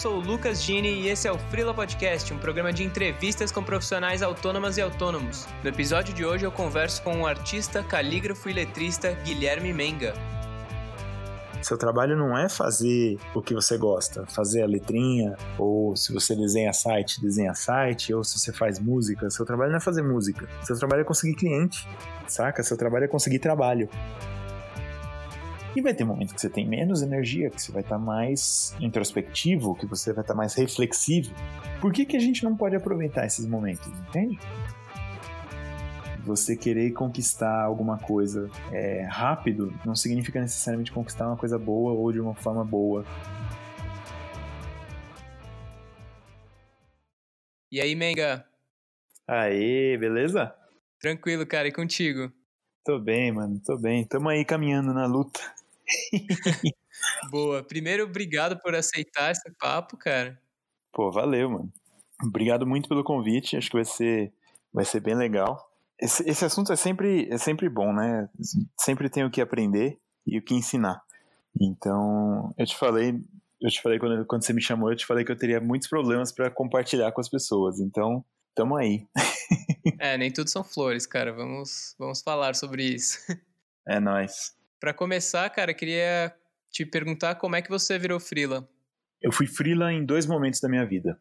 sou o Lucas Gini e esse é o Freela Podcast, um programa de entrevistas com profissionais autônomas e autônomos. No episódio de hoje eu converso com o artista, calígrafo e letrista Guilherme Menga. Seu trabalho não é fazer o que você gosta, fazer a letrinha, ou se você desenha site, desenha site, ou se você faz música. Seu trabalho não é fazer música. Seu trabalho é conseguir cliente, saca? Seu trabalho é conseguir trabalho. E vai ter momentos que você tem menos energia, que você vai estar mais introspectivo, que você vai estar mais reflexivo. Por que, que a gente não pode aproveitar esses momentos, entende? Você querer conquistar alguma coisa é, rápido não significa necessariamente conquistar uma coisa boa ou de uma forma boa. E aí, Menga? Aê, beleza? Tranquilo, cara, e contigo? Tô bem, mano, tô bem. Tamo aí caminhando na luta. Boa. Primeiro, obrigado por aceitar esse papo, cara. Pô, valeu, mano. Obrigado muito pelo convite. Acho que vai ser, vai ser bem legal. Esse, esse assunto é sempre, é sempre bom, né? Sempre tem o que aprender e o que ensinar. Então, eu te falei, eu te falei quando, quando você me chamou, eu te falei que eu teria muitos problemas para compartilhar com as pessoas. Então, tamo aí. é, nem tudo são flores, cara. Vamos, vamos falar sobre isso. É nóis. Para começar, cara, queria te perguntar como é que você virou frila. Eu fui frila em dois momentos da minha vida.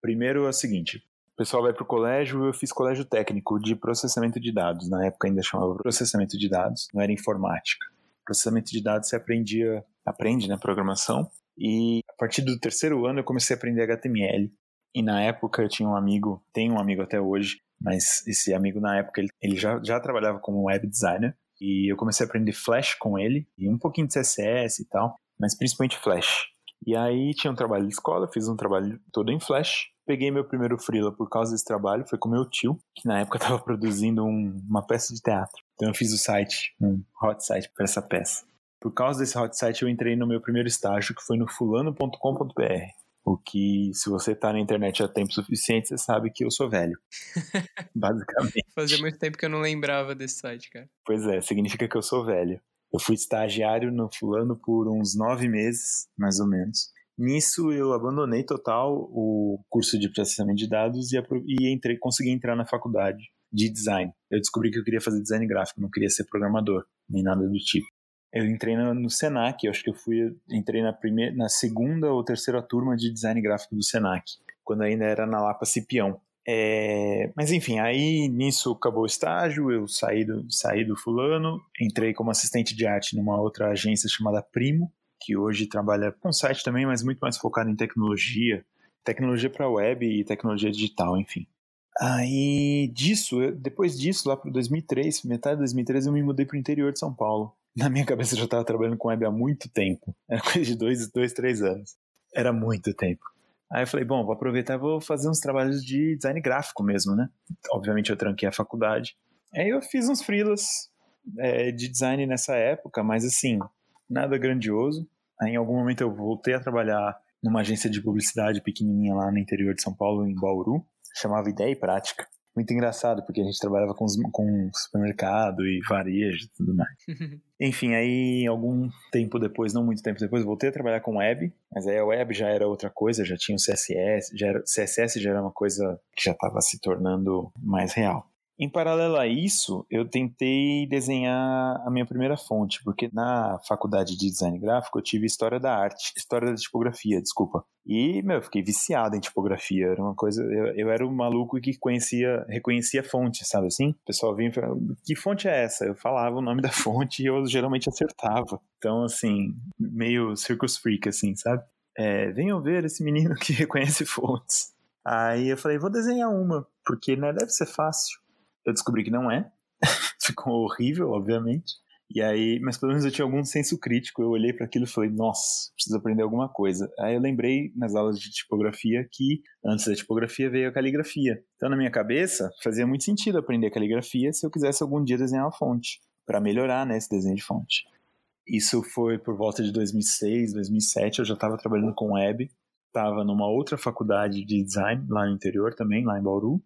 Primeiro é o seguinte, o pessoal vai pro colégio, eu fiz colégio técnico de processamento de dados. Na época ainda chamava processamento de dados, não era informática. Processamento de dados você aprendia, aprende, né, programação. E a partir do terceiro ano eu comecei a aprender HTML. E na época eu tinha um amigo, tenho um amigo até hoje, mas esse amigo na época ele, ele já, já trabalhava como web designer e eu comecei a aprender Flash com ele, e um pouquinho de CSS e tal, mas principalmente Flash. E aí tinha um trabalho de escola, fiz um trabalho todo em Flash. Peguei meu primeiro freela por causa desse trabalho, foi com meu tio, que na época estava produzindo um, uma peça de teatro. Então eu fiz o site, um hot site para essa peça. Por causa desse hot site eu entrei no meu primeiro estágio, que foi no fulano.com.br. O que, se você tá na internet há tempo suficiente, você sabe que eu sou velho. Basicamente. Fazia muito tempo que eu não lembrava desse site, cara. Pois é, significa que eu sou velho. Eu fui estagiário no fulano por uns nove meses, mais ou menos. Nisso eu abandonei total o curso de processamento de dados e, e entrei, consegui entrar na faculdade de design. Eu descobri que eu queria fazer design gráfico, não queria ser programador, nem nada do tipo. Eu entrei no, no Senac, eu acho que eu fui, entrei na primeira, na segunda ou terceira turma de design gráfico do Senac, quando ainda era na Lapa Cipião. É, mas enfim, aí nisso acabou o estágio, eu saí do, saí do fulano, entrei como assistente de arte numa outra agência chamada Primo, que hoje trabalha com site também, mas muito mais focado em tecnologia, tecnologia para web e tecnologia digital, enfim. Aí disso, eu, depois disso, lá para 2003, metade de 2003, eu me mudei para o interior de São Paulo na minha cabeça eu já estava trabalhando com web há muito tempo. Era coisa de dois, dois, três anos. Era muito tempo. Aí eu falei, bom, vou aproveitar e vou fazer uns trabalhos de design gráfico mesmo, né? Obviamente eu tranquei a faculdade. Aí eu fiz uns freelas é, de design nessa época, mas assim, nada grandioso. Aí em algum momento eu voltei a trabalhar numa agência de publicidade pequenininha lá no interior de São Paulo, em Bauru. Chamava Ideia e Prática muito engraçado, porque a gente trabalhava com, com supermercado e varejo e tudo mais. Enfim, aí algum tempo depois, não muito tempo depois, voltei a trabalhar com web, mas aí a web já era outra coisa, já tinha o CSS, já era, CSS já era uma coisa que já estava se tornando mais real. Em paralelo a isso, eu tentei desenhar a minha primeira fonte, porque na faculdade de design gráfico eu tive história da arte, história da tipografia, desculpa. E, meu, eu fiquei viciado em tipografia, era uma coisa, eu, eu era o um maluco que conhecia, reconhecia fonte, sabe assim? O pessoal vinha e falava, que fonte é essa? Eu falava o nome da fonte e eu geralmente acertava. Então, assim, meio circus freak, assim, sabe? É, venham ver esse menino que reconhece fontes. Aí eu falei, vou desenhar uma, porque né, deve ser fácil. Eu descobri que não é. Ficou horrível, obviamente. E aí, mas pelo menos eu tinha algum senso crítico. Eu olhei para aquilo e falei, nossa, preciso aprender alguma coisa. Aí eu lembrei nas aulas de tipografia que antes da tipografia veio a caligrafia. Então na minha cabeça fazia muito sentido aprender caligrafia se eu quisesse algum dia desenhar uma fonte, para melhorar né, esse desenho de fonte. Isso foi por volta de 2006, 2007. Eu já estava trabalhando com web, estava numa outra faculdade de design lá no interior também, lá em Bauru.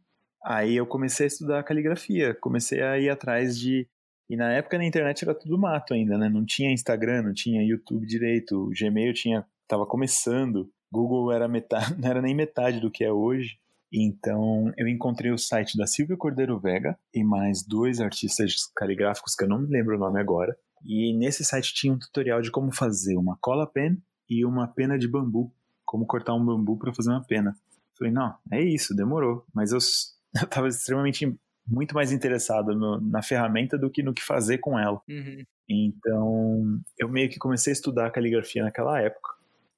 Aí eu comecei a estudar caligrafia, comecei a ir atrás de. E na época na internet era tudo mato ainda, né? Não tinha Instagram, não tinha YouTube direito, o Gmail tinha tava começando. Google era metade, não era nem metade do que é hoje. Então, eu encontrei o site da Silvia Cordeiro Vega e mais dois artistas caligráficos que eu não me lembro o nome agora. E nesse site tinha um tutorial de como fazer uma cola pen e uma pena de bambu. Como cortar um bambu para fazer uma pena. Falei, não, é isso, demorou. Mas eu, eu tava extremamente muito mais interessado no, na ferramenta do que no que fazer com ela. Uhum. Então, eu meio que comecei a estudar caligrafia naquela época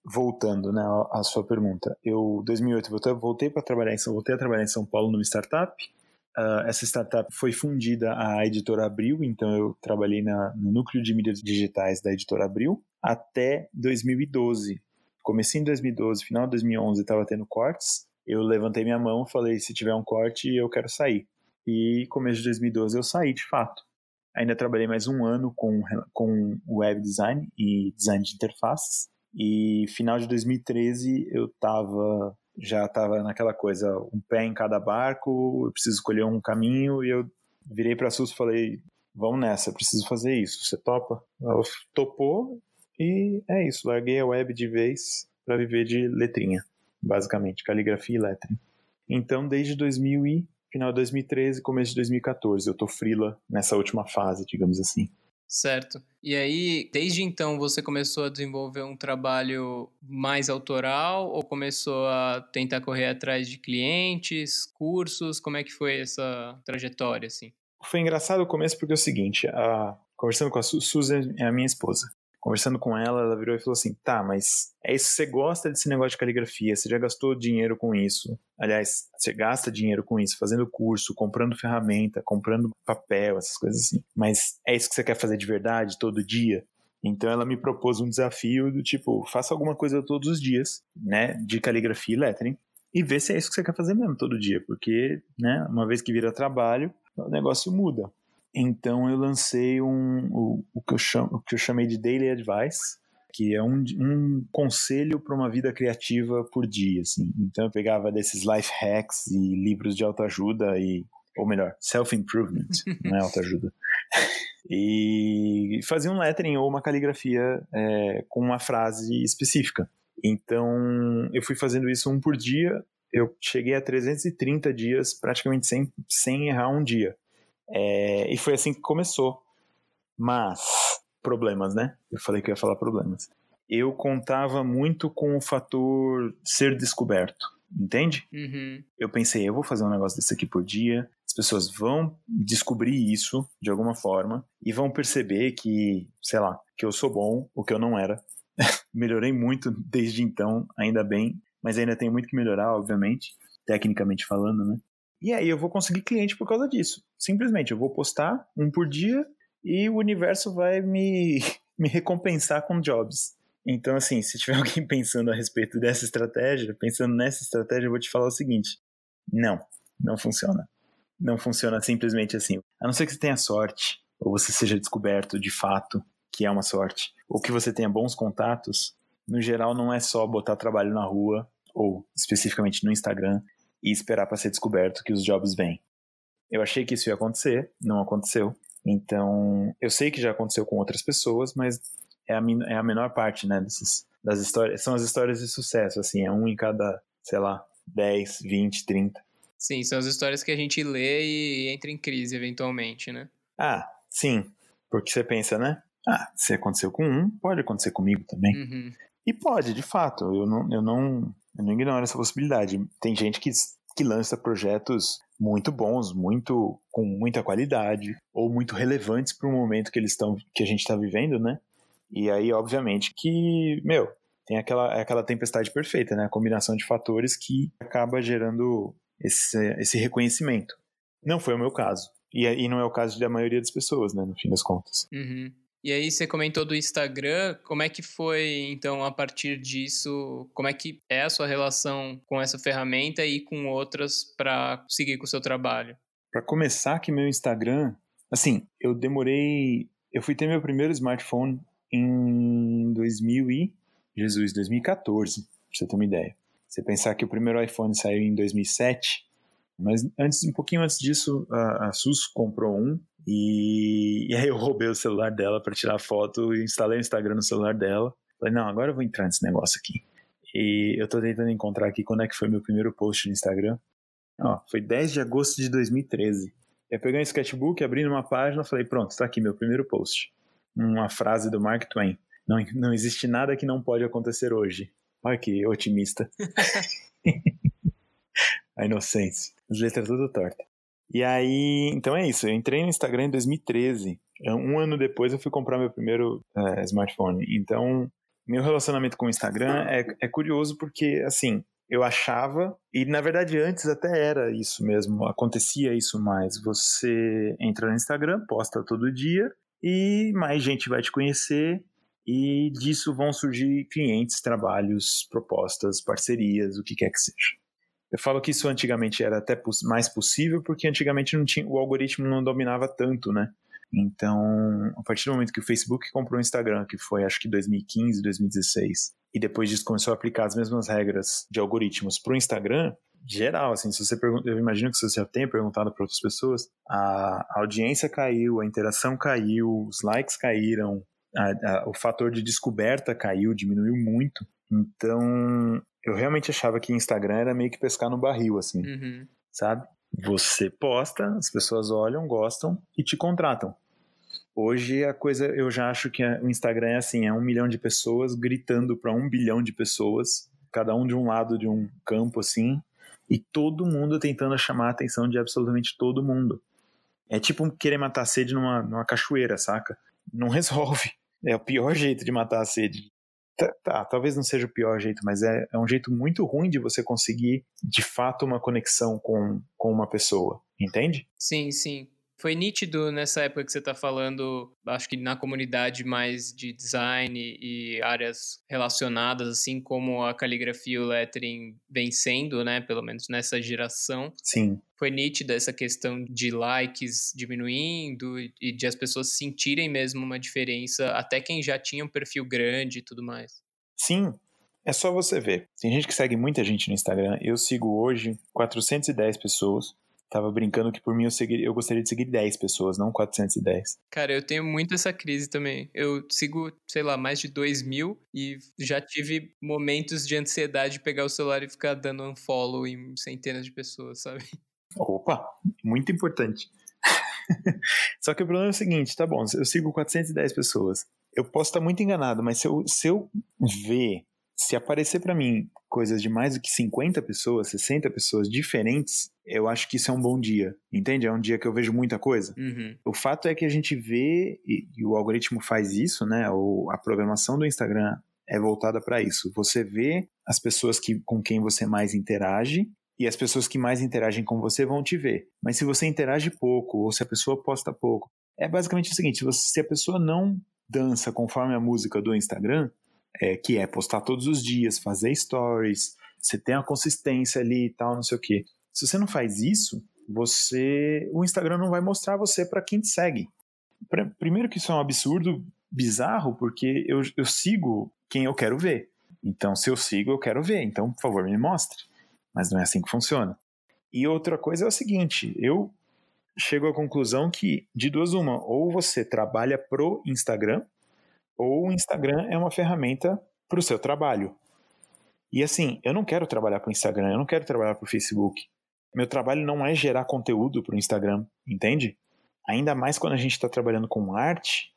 voltando né, à sua pergunta, eu 2008 voltei, voltei para trabalhar em São voltei a trabalhar em São Paulo numa startup. Uh, essa startup foi fundida a editora Abril, então eu trabalhei na, no núcleo de mídias digitais da editora Abril até 2012. Comecei em 2012, final de 2011 estava tendo cortes. Eu levantei minha mão, falei se tiver um corte eu quero sair. E começo de 2012 eu saí de fato. Ainda trabalhei mais um ano com, com web design e design de interfaces. E final de 2013 eu tava já tava naquela coisa, um pé em cada barco, eu preciso escolher um caminho e eu virei para a Sus e falei, vamos nessa, preciso fazer isso, você topa? Ela topou e é isso, larguei a web de vez para viver de letrinha, basicamente, caligrafia e lettering. Então, desde 2000 e final de 2013, começo de 2014, eu tô frila nessa última fase, digamos assim. Certo. E aí, desde então, você começou a desenvolver um trabalho mais autoral ou começou a tentar correr atrás de clientes, cursos? Como é que foi essa trajetória, assim? Foi engraçado o começo porque é o seguinte, a... conversando com a Susan, é a minha esposa, conversando com ela, ela virou e falou assim: tá, mas é isso, você gosta desse negócio de caligrafia, você já gastou dinheiro com isso. Aliás, você gasta dinheiro com isso, fazendo curso, comprando ferramenta, comprando papel, essas coisas assim. Mas é isso que você quer fazer de verdade, todo dia? Então ela me propôs um desafio do tipo, faça alguma coisa todos os dias, né, de caligrafia e lettering, e vê se é isso que você quer fazer mesmo todo dia, porque, né, uma vez que vira trabalho, o negócio muda. Então eu lancei um, o, o, que eu chamo, o que eu chamei de Daily Advice, que é um, um conselho para uma vida criativa por dia. Assim. Então eu pegava desses life hacks e livros de autoajuda e ou melhor, self-improvement, não é autoajuda. e fazia um lettering ou uma caligrafia é, com uma frase específica. Então, eu fui fazendo isso um por dia. Eu cheguei a 330 dias praticamente sem, sem errar um dia. É, e foi assim que começou. Mas, problemas, né? Eu falei que eu ia falar problemas. Eu contava muito com o fator ser descoberto, entende? Uhum. Eu pensei, eu vou fazer um negócio desse aqui por dia, as pessoas vão descobrir isso de alguma forma e vão perceber que, sei lá, que eu sou bom, o que eu não era. Melhorei muito desde então, ainda bem, mas ainda tem muito que melhorar, obviamente, tecnicamente falando, né? E aí eu vou conseguir cliente por causa disso. Simplesmente eu vou postar um por dia e o universo vai me, me recompensar com jobs. Então, assim, se tiver alguém pensando a respeito dessa estratégia, pensando nessa estratégia, eu vou te falar o seguinte: não, não funciona. Não funciona simplesmente assim. A não ser que você tenha sorte, ou você seja descoberto de fato que é uma sorte, ou que você tenha bons contatos, no geral não é só botar trabalho na rua, ou especificamente no Instagram, e esperar para ser descoberto que os jobs vêm. Eu achei que isso ia acontecer, não aconteceu. Então, eu sei que já aconteceu com outras pessoas, mas é a, é a menor parte, né, dessas, das histórias. São as histórias de sucesso, assim, é um em cada, sei lá, 10, 20, 30. Sim, são as histórias que a gente lê e entra em crise eventualmente, né? Ah, sim. Porque você pensa, né? Ah, se aconteceu com um, pode acontecer comigo também. Uhum. E pode, de fato. Eu não, eu não, eu não ignoro essa possibilidade. Tem gente que, que lança projetos muito bons, muito com muita qualidade ou muito relevantes para o momento que eles estão que a gente está vivendo, né? E aí, obviamente, que meu tem aquela aquela tempestade perfeita, né? A combinação de fatores que acaba gerando esse, esse reconhecimento. Não foi o meu caso. E, e não é o caso da maioria das pessoas, né? No fim das contas. Uhum. E aí você comentou do Instagram, como é que foi, então, a partir disso, como é que é a sua relação com essa ferramenta e com outras para seguir com o seu trabalho? Para começar que meu Instagram, assim, eu demorei, eu fui ter meu primeiro smartphone em 2000 e Jesus, 2014, pra você ter uma ideia. Você pensar que o primeiro iPhone saiu em 2007, mas antes, um pouquinho antes disso, a, a SUS comprou um e, e aí eu roubei o celular dela para tirar foto e instalei o Instagram no celular dela. Falei, não, agora eu vou entrar nesse negócio aqui. E eu tô tentando encontrar aqui quando é que foi meu primeiro post no Instagram. Ó, foi 10 de agosto de 2013. Eu peguei um sketchbook, abri numa página falei, pronto, tá aqui meu primeiro post. Uma frase do Mark Twain. Não, não existe nada que não pode acontecer hoje. Olha que otimista. A inocência. As letras tudo torta. E aí, então é isso. Eu entrei no Instagram em 2013. Um ano depois eu fui comprar meu primeiro é, smartphone. Então, meu relacionamento com o Instagram é, é curioso porque, assim, eu achava, e na verdade antes até era isso mesmo, acontecia isso mais. Você entra no Instagram, posta todo dia e mais gente vai te conhecer e disso vão surgir clientes, trabalhos, propostas, parcerias, o que quer que seja. Eu falo que isso antigamente era até mais possível porque antigamente não tinha, o algoritmo não dominava tanto, né? Então, a partir do momento que o Facebook comprou o Instagram, que foi acho que 2015, 2016, e depois disso começou a aplicar as mesmas regras de algoritmos para o Instagram, geral, assim, se você pergunta, eu imagino que você já tenha perguntado para outras pessoas, a, audiência caiu, a interação caiu, os likes caíram, a, a, o fator de descoberta caiu, diminuiu muito. Então, eu realmente achava que Instagram era meio que pescar no barril, assim, uhum. sabe? Você posta, as pessoas olham, gostam e te contratam. Hoje a coisa, eu já acho que o Instagram é assim, é um milhão de pessoas gritando para um bilhão de pessoas, cada um de um lado de um campo assim, e todo mundo tentando chamar a atenção de absolutamente todo mundo. É tipo querer matar a sede numa, numa cachoeira, saca? Não resolve. É o pior jeito de matar a sede. Tá, tá, talvez não seja o pior jeito, mas é, é um jeito muito ruim de você conseguir, de fato, uma conexão com, com uma pessoa, entende? Sim, sim. Foi nítido nessa época que você está falando, acho que na comunidade mais de design e áreas relacionadas, assim como a caligrafia e o lettering vencendo, né? Pelo menos nessa geração. Sim. Foi nítida essa questão de likes diminuindo e de as pessoas sentirem mesmo uma diferença, até quem já tinha um perfil grande e tudo mais. Sim, é só você ver. Tem gente que segue muita gente no Instagram. Eu sigo hoje 410 pessoas. Tava brincando que por mim eu, seguir, eu gostaria de seguir 10 pessoas, não 410. Cara, eu tenho muito essa crise também. Eu sigo, sei lá, mais de 2 mil e já tive momentos de ansiedade de pegar o celular e ficar dando unfollow em centenas de pessoas, sabe? Opa, muito importante. Só que o problema é o seguinte, tá bom, eu sigo 410 pessoas. Eu posso estar muito enganado, mas se eu, se eu ver se aparecer para mim coisas de mais do que 50 pessoas, 60 pessoas diferentes, eu acho que isso é um bom dia, entende? É um dia que eu vejo muita coisa. Uhum. O fato é que a gente vê, e, e o algoritmo faz isso, né? Ou a programação do Instagram é voltada para isso. Você vê as pessoas que, com quem você mais interage e as pessoas que mais interagem com você vão te ver. Mas se você interage pouco ou se a pessoa posta pouco, é basicamente o seguinte: se a pessoa não dança conforme a música do Instagram, é, que é postar todos os dias, fazer stories, você tem a consistência ali e tal, não sei o quê. Se você não faz isso, você, o Instagram não vai mostrar você para quem te segue. Primeiro que isso é um absurdo bizarro, porque eu, eu sigo quem eu quero ver. Então, se eu sigo, eu quero ver. Então, por favor, me mostre. Mas não é assim que funciona. E outra coisa é o seguinte: eu chego à conclusão que, de duas uma, ou você trabalha pro Instagram, ou o Instagram é uma ferramenta para o seu trabalho. E assim, eu não quero trabalhar para o Instagram, eu não quero trabalhar para o Facebook. Meu trabalho não é gerar conteúdo para o Instagram, entende? Ainda mais quando a gente está trabalhando com arte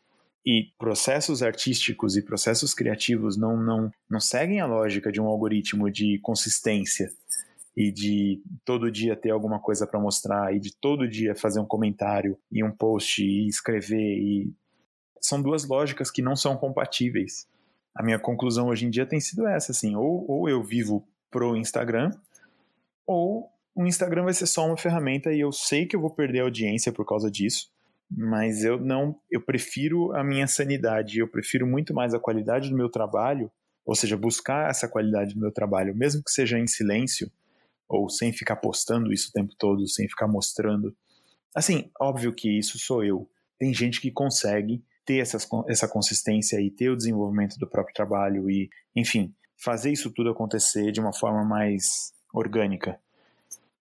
e processos artísticos e processos criativos não, não, não seguem a lógica de um algoritmo de consistência e de todo dia ter alguma coisa para mostrar e de todo dia fazer um comentário e um post e escrever e são duas lógicas que não são compatíveis. A minha conclusão hoje em dia tem sido essa, assim, ou, ou eu vivo pro Instagram, ou o Instagram vai ser só uma ferramenta e eu sei que eu vou perder audiência por causa disso, mas eu não, eu prefiro a minha sanidade, eu prefiro muito mais a qualidade do meu trabalho, ou seja, buscar essa qualidade do meu trabalho, mesmo que seja em silêncio, ou sem ficar postando isso o tempo todo, sem ficar mostrando. Assim, óbvio que isso sou eu. Tem gente que consegue ter essas, essa consistência e ter o desenvolvimento do próprio trabalho e, enfim, fazer isso tudo acontecer de uma forma mais orgânica.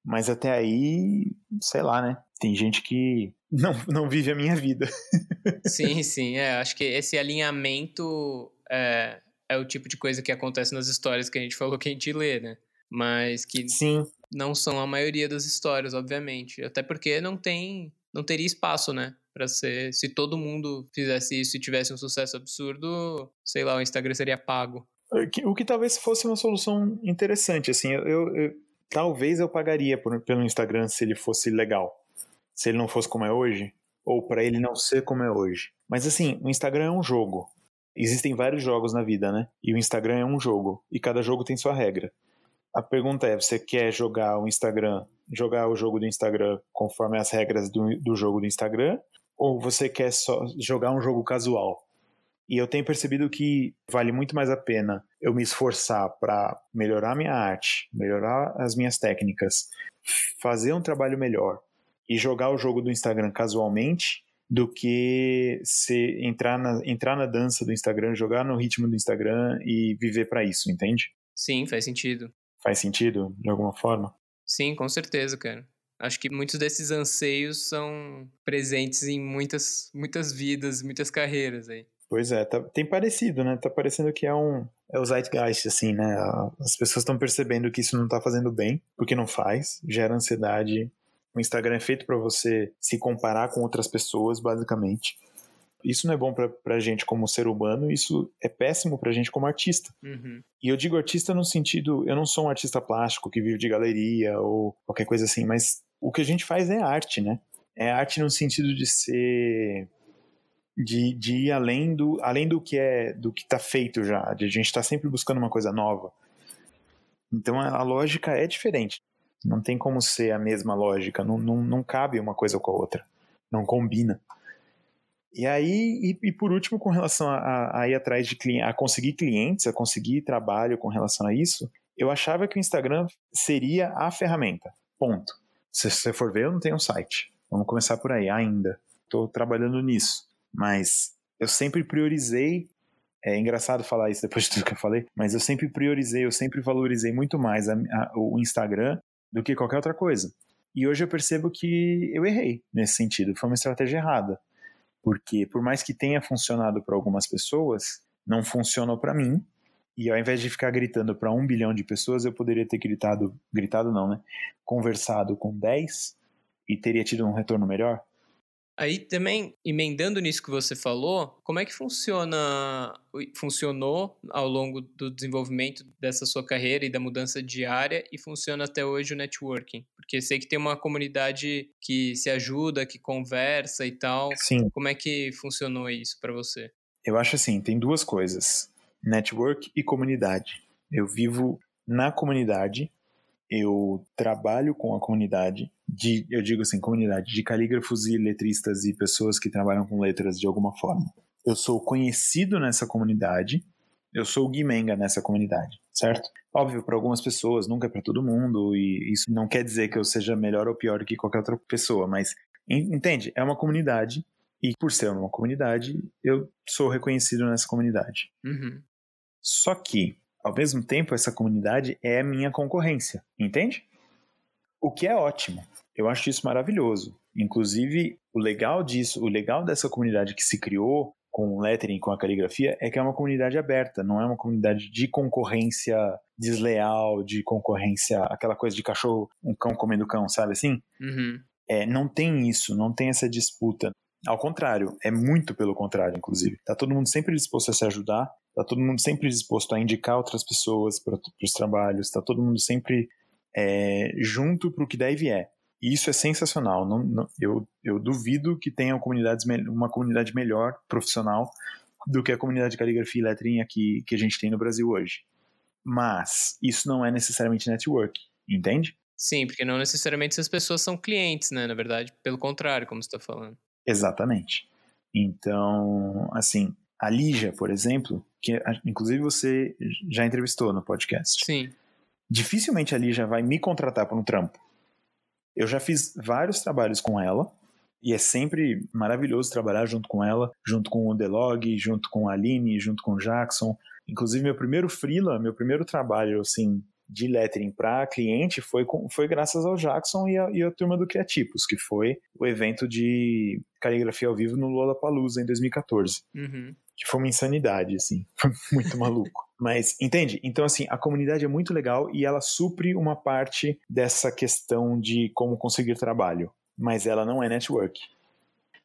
Mas até aí, sei lá, né? Tem gente que não, não vive a minha vida. sim, sim. É, acho que esse alinhamento é, é o tipo de coisa que acontece nas histórias que a gente falou que a gente lê, né? Mas que Sim. não são a maioria das histórias, obviamente. Até porque não tem, não teria espaço, né? Pra ser. Se todo mundo fizesse isso e tivesse um sucesso absurdo, sei lá, o Instagram seria pago. O que talvez fosse uma solução interessante, assim, eu, eu, eu talvez eu pagaria por, pelo Instagram se ele fosse legal, se ele não fosse como é hoje, ou para ele não ser como é hoje. Mas assim, o Instagram é um jogo. Existem vários jogos na vida, né? E o Instagram é um jogo, e cada jogo tem sua regra. A pergunta é: você quer jogar o Instagram, jogar o jogo do Instagram conforme as regras do, do jogo do Instagram, ou você quer só jogar um jogo casual? E eu tenho percebido que vale muito mais a pena eu me esforçar para melhorar minha arte, melhorar as minhas técnicas, fazer um trabalho melhor e jogar o jogo do Instagram casualmente do que se entrar na, entrar na dança do Instagram, jogar no ritmo do Instagram e viver para isso, entende? Sim, faz sentido. Faz sentido de alguma forma? Sim, com certeza, cara. Acho que muitos desses anseios são presentes em muitas, muitas vidas, muitas carreiras aí. Pois é, tá, tem parecido, né? Tá parecendo que é um é o zeitgeist, assim, né? As pessoas estão percebendo que isso não tá fazendo bem, porque não faz, gera ansiedade. O Instagram é feito para você se comparar com outras pessoas, basicamente. Isso não é bom pra, pra gente como ser humano, isso é péssimo pra gente como artista. Uhum. E eu digo artista no sentido, eu não sou um artista plástico que vive de galeria ou qualquer coisa assim, mas o que a gente faz é arte, né? É arte no sentido de ser de, de ir além do, além do que é do que está feito já, de a gente está sempre buscando uma coisa nova. Então a, a, lógica é diferente. Não tem como ser a mesma lógica, não, não, não cabe uma coisa com a outra, não combina. E aí, e, e por último, com relação a, a, ir atrás de clientes, a conseguir clientes, a conseguir trabalho com relação a isso, eu achava que o Instagram seria a ferramenta. Ponto. Se você for ver, eu não tenho um site. Vamos começar por aí ainda. Estou trabalhando nisso. Mas eu sempre priorizei. É engraçado falar isso depois de tudo que eu falei, mas eu sempre priorizei, eu sempre valorizei muito mais a, a, o Instagram do que qualquer outra coisa. E hoje eu percebo que eu errei nesse sentido, foi uma estratégia errada. Porque por mais que tenha funcionado para algumas pessoas, não funcionou para mim. E ao invés de ficar gritando para um bilhão de pessoas, eu poderia ter gritado, gritado não, né? Conversado com 10 e teria tido um retorno melhor. Aí também, emendando nisso que você falou, como é que funciona, funcionou ao longo do desenvolvimento dessa sua carreira e da mudança diária e funciona até hoje o networking? Porque sei que tem uma comunidade que se ajuda, que conversa e tal. Sim. Como é que funcionou isso para você? Eu acho assim, tem duas coisas: network e comunidade. Eu vivo na comunidade eu trabalho com a comunidade de, eu digo assim, comunidade de calígrafos e letristas e pessoas que trabalham com letras de alguma forma. Eu sou conhecido nessa comunidade, eu sou o Guimenga nessa comunidade, certo? Óbvio, para algumas pessoas, nunca é para todo mundo, e isso não quer dizer que eu seja melhor ou pior que qualquer outra pessoa, mas entende? É uma comunidade, e por ser uma comunidade, eu sou reconhecido nessa comunidade. Uhum. Só que ao mesmo tempo, essa comunidade é minha concorrência, entende? O que é ótimo. Eu acho isso maravilhoso. Inclusive, o legal disso, o legal dessa comunidade que se criou com o lettering, com a caligrafia, é que é uma comunidade aberta, não é uma comunidade de concorrência desleal, de concorrência, aquela coisa de cachorro, um cão comendo cão, sabe assim? Uhum. É, não tem isso, não tem essa disputa. Ao contrário, é muito pelo contrário, inclusive. Tá todo mundo sempre disposto a se ajudar, tá todo mundo sempre disposto a indicar outras pessoas para os trabalhos, tá todo mundo sempre é, junto para o que der e vier. E isso é sensacional. Não, não, eu, eu duvido que tenha comunidades, uma comunidade melhor, profissional, do que a comunidade de caligrafia e letrinha que, que a gente tem no Brasil hoje. Mas isso não é necessariamente network, entende? Sim, porque não necessariamente essas pessoas são clientes, né? Na verdade, pelo contrário, como você está falando. Exatamente. Então, assim, a Lígia, por exemplo, que inclusive você já entrevistou no podcast. Sim. Dificilmente a Lígia vai me contratar para um trampo. Eu já fiz vários trabalhos com ela e é sempre maravilhoso trabalhar junto com ela, junto com o Delog, junto com a Aline, junto com o Jackson. Inclusive meu primeiro freela, meu primeiro trabalho assim de lettering para cliente foi, foi graças ao Jackson e a, e a turma do Criatipos, que foi o evento de caligrafia ao vivo no Lollapalooza em 2014. Uhum. Que foi uma insanidade, assim. Foi muito maluco. Mas, entende? Então, assim, a comunidade é muito legal e ela supre uma parte dessa questão de como conseguir trabalho. Mas ela não é network.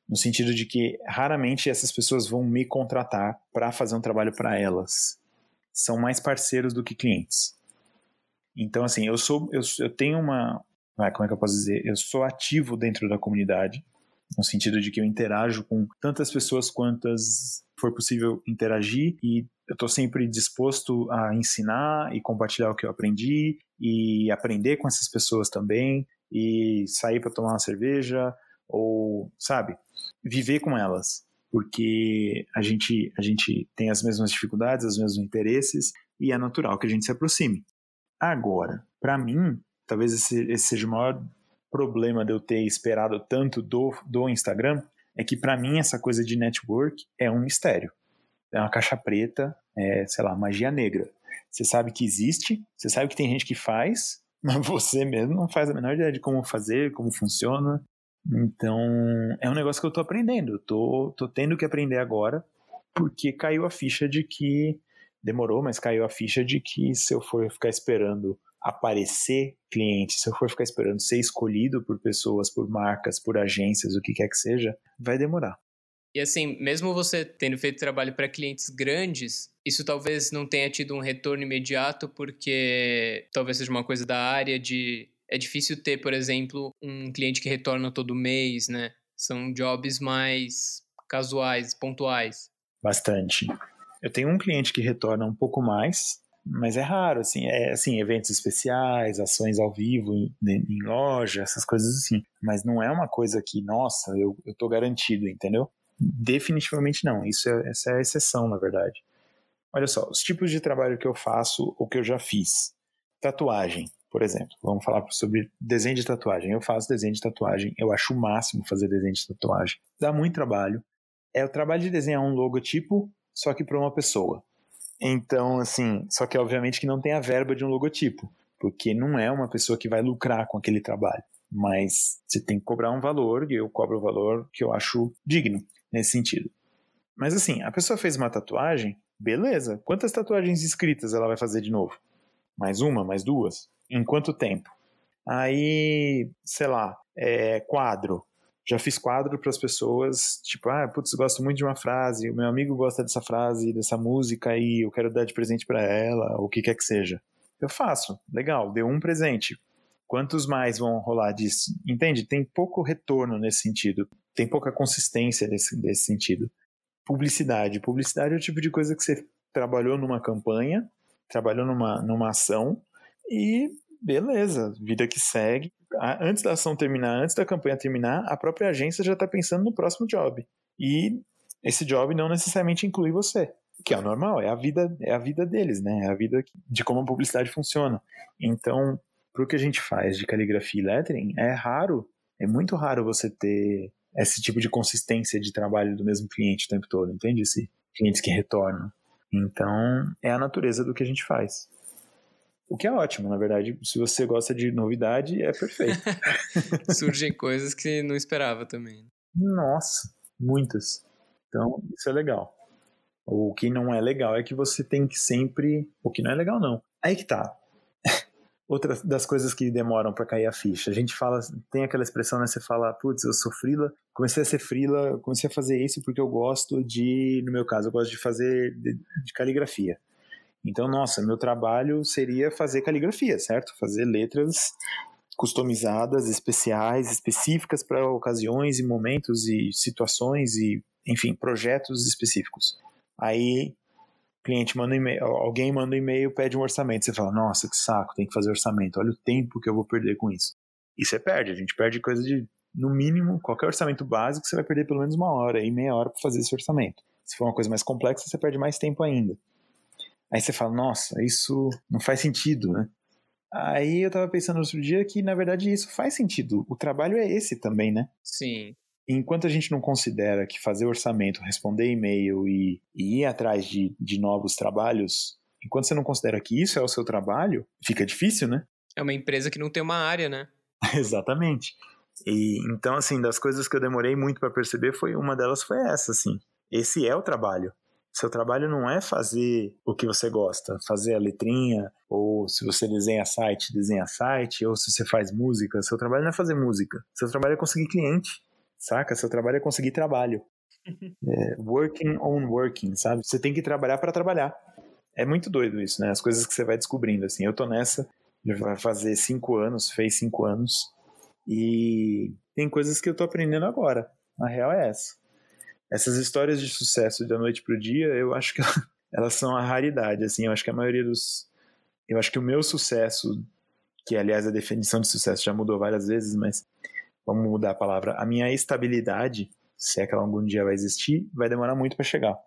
No sentido de que raramente essas pessoas vão me contratar para fazer um trabalho para elas. São mais parceiros do que clientes. Então, assim, eu sou, eu, eu tenho uma, como é que eu posso dizer? Eu sou ativo dentro da comunidade, no sentido de que eu interajo com tantas pessoas quantas for possível interagir e eu estou sempre disposto a ensinar e compartilhar o que eu aprendi e aprender com essas pessoas também e sair para tomar uma cerveja ou, sabe, viver com elas, porque a gente a gente tem as mesmas dificuldades, os mesmos interesses e é natural que a gente se aproxime. Agora, para mim, talvez esse, esse seja o maior problema de eu ter esperado tanto do, do Instagram, é que para mim essa coisa de network é um mistério. É uma caixa preta, é, sei lá, magia negra. Você sabe que existe, você sabe que tem gente que faz, mas você mesmo não faz a menor ideia de como fazer, como funciona. Então, é um negócio que eu tô aprendendo. Tô, tô tendo que aprender agora, porque caiu a ficha de que demorou, mas caiu a ficha de que se eu for ficar esperando aparecer cliente, se eu for ficar esperando ser escolhido por pessoas, por marcas, por agências, o que quer que seja, vai demorar. E assim, mesmo você tendo feito trabalho para clientes grandes, isso talvez não tenha tido um retorno imediato, porque talvez seja uma coisa da área de. É difícil ter, por exemplo, um cliente que retorna todo mês, né? São jobs mais casuais, pontuais. Bastante. Eu tenho um cliente que retorna um pouco mais, mas é raro, assim, é assim, eventos especiais, ações ao vivo em, em loja, essas coisas assim. Mas não é uma coisa que, nossa, eu, eu tô garantido, entendeu? Definitivamente não. Isso é, essa é a exceção, na verdade. Olha só, os tipos de trabalho que eu faço, ou que eu já fiz. Tatuagem, por exemplo. Vamos falar sobre desenho de tatuagem. Eu faço desenho de tatuagem, eu acho o máximo fazer desenho de tatuagem. Dá muito trabalho. É o trabalho de desenhar um logotipo só que para uma pessoa. Então, assim, só que obviamente que não tem a verba de um logotipo, porque não é uma pessoa que vai lucrar com aquele trabalho. Mas você tem que cobrar um valor e eu cobro o valor que eu acho digno nesse sentido. Mas assim, a pessoa fez uma tatuagem, beleza. Quantas tatuagens escritas ela vai fazer de novo? Mais uma, mais duas? Em quanto tempo? Aí, sei lá, é, quadro já fiz quadro para as pessoas, tipo, ah, putz, gosto muito de uma frase, o meu amigo gosta dessa frase, dessa música e eu quero dar de presente para ela, o que quer que seja. Eu faço, legal, deu um presente. Quantos mais vão rolar disso? Entende? Tem pouco retorno nesse sentido, tem pouca consistência nesse, nesse sentido. Publicidade. Publicidade é o tipo de coisa que você trabalhou numa campanha, trabalhou numa, numa ação e beleza, vida que segue. Antes da ação terminar, antes da campanha terminar, a própria agência já está pensando no próximo job. E esse job não necessariamente inclui você, que é normal, é a vida, é a vida deles, né? É a vida de como a publicidade funciona. Então, para o que a gente faz de caligrafia e lettering, é raro, é muito raro você ter esse tipo de consistência de trabalho do mesmo cliente o tempo todo, entende? Esse clientes que retornam. Então, é a natureza do que a gente faz. O que é ótimo, na verdade. Se você gosta de novidade, é perfeito. Surgem coisas que não esperava também. Nossa, muitas. Então, isso é legal. O que não é legal é que você tem que sempre. O que não é legal, não. Aí que tá. Outra das coisas que demoram para cair a ficha. A gente fala, tem aquela expressão, né? Você fala, putz, eu sou frila, comecei a ser frila, comecei a fazer isso porque eu gosto de, no meu caso, eu gosto de fazer de, de caligrafia. Então, nossa, meu trabalho seria fazer caligrafia, certo? Fazer letras customizadas, especiais, específicas para ocasiões e momentos e situações e, enfim, projetos específicos. Aí, cliente manda um e-mail, alguém manda um e-mail, pede um orçamento. Você fala, nossa, que saco, tem que fazer orçamento. Olha o tempo que eu vou perder com isso. E você perde, a gente perde coisa de, no mínimo, qualquer orçamento básico, você vai perder pelo menos uma hora e meia hora para fazer esse orçamento. Se for uma coisa mais complexa, você perde mais tempo ainda. Aí você fala, nossa, isso não faz sentido, né? Aí eu tava pensando no outro dia que, na verdade, isso faz sentido. O trabalho é esse também, né? Sim. Enquanto a gente não considera que fazer orçamento, responder e-mail e, e ir atrás de, de novos trabalhos Enquanto você não considera que isso é o seu trabalho, fica difícil, né? É uma empresa que não tem uma área, né? Exatamente. E então, assim, das coisas que eu demorei muito para perceber, foi uma delas foi essa, assim. Esse é o trabalho. Seu trabalho não é fazer o que você gosta, fazer a letrinha, ou se você desenha site, desenha site, ou se você faz música. Seu trabalho não é fazer música. Seu trabalho é conseguir cliente, saca? Seu trabalho é conseguir trabalho. É, working on working, sabe? Você tem que trabalhar para trabalhar. É muito doido isso, né? As coisas que você vai descobrindo, assim. Eu tô nessa, já vai fazer cinco anos, fez cinco anos, e tem coisas que eu tô aprendendo agora. A real é essa. Essas histórias de sucesso da noite pro dia, eu acho que elas são a raridade, assim. Eu acho que a maioria dos... Eu acho que o meu sucesso, que aliás a definição de sucesso já mudou várias vezes, mas vamos mudar a palavra. A minha estabilidade se é que ela algum dia vai existir, vai demorar muito para chegar.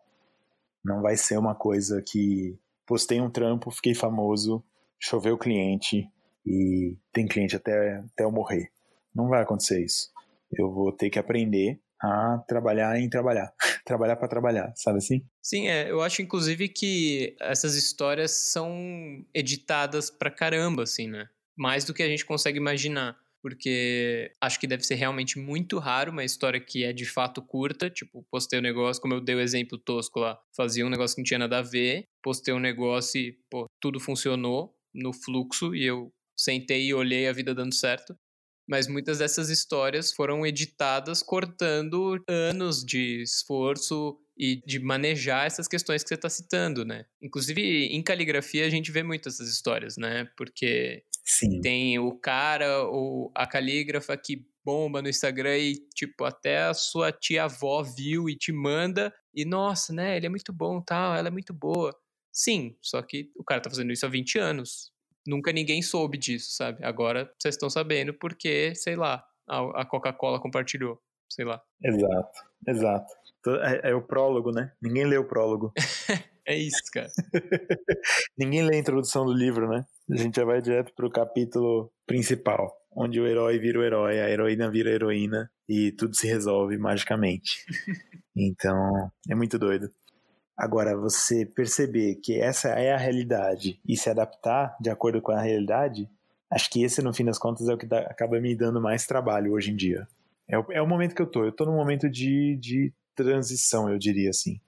Não vai ser uma coisa que postei um trampo, fiquei famoso, choveu cliente e tem cliente até, até eu morrer. Não vai acontecer isso. Eu vou ter que aprender a trabalhar em trabalhar. trabalhar para trabalhar, sabe assim? Sim, é, eu acho inclusive que essas histórias são editadas pra caramba, assim, né? Mais do que a gente consegue imaginar porque acho que deve ser realmente muito raro uma história que é de fato curta, tipo, postei um negócio, como eu dei o exemplo tosco lá, fazia um negócio que não tinha nada a ver, postei um negócio e, pô, tudo funcionou no fluxo e eu sentei e olhei a vida dando certo. Mas muitas dessas histórias foram editadas cortando anos de esforço e de manejar essas questões que você está citando, né? Inclusive, em caligrafia a gente vê muito essas histórias, né? Porque Sim. tem o cara ou a calígrafa que bomba no Instagram e, tipo, até a sua tia-avó viu e te manda e, nossa, né, ele é muito bom, tal, ela é muito boa. Sim, só que o cara tá fazendo isso há 20 anos. Nunca ninguém soube disso, sabe? Agora vocês estão sabendo porque, sei lá, a Coca-Cola compartilhou, sei lá. Exato, exato. É, é, o prólogo, né? Ninguém lê o prólogo. é isso, cara. Ninguém lê a introdução do livro, né? A gente já vai direto pro capítulo principal, onde o herói vira o herói, a heroína vira a heroína e tudo se resolve magicamente. então, é muito doido. Agora, você perceber que essa é a realidade e se adaptar de acordo com a realidade, acho que esse, no fim das contas, é o que dá, acaba me dando mais trabalho hoje em dia. É o, é o momento que eu tô. Eu tô num momento de, de transição, eu diria assim.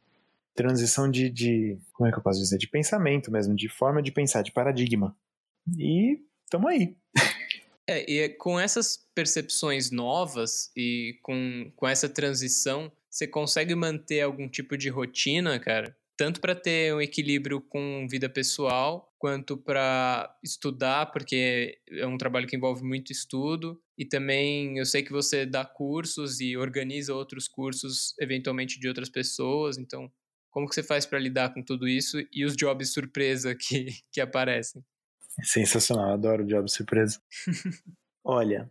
Transição de, de. Como é que eu posso dizer? De pensamento mesmo, de forma de pensar, de paradigma. E estamos aí. É, e é com essas percepções novas e com, com essa transição, você consegue manter algum tipo de rotina, cara? Tanto para ter um equilíbrio com vida pessoal, quanto para estudar, porque é um trabalho que envolve muito estudo. E também eu sei que você dá cursos e organiza outros cursos, eventualmente de outras pessoas. Então, como que você faz para lidar com tudo isso e os jobs surpresa que, que aparecem? Sensacional, adoro job surpresa. Olha,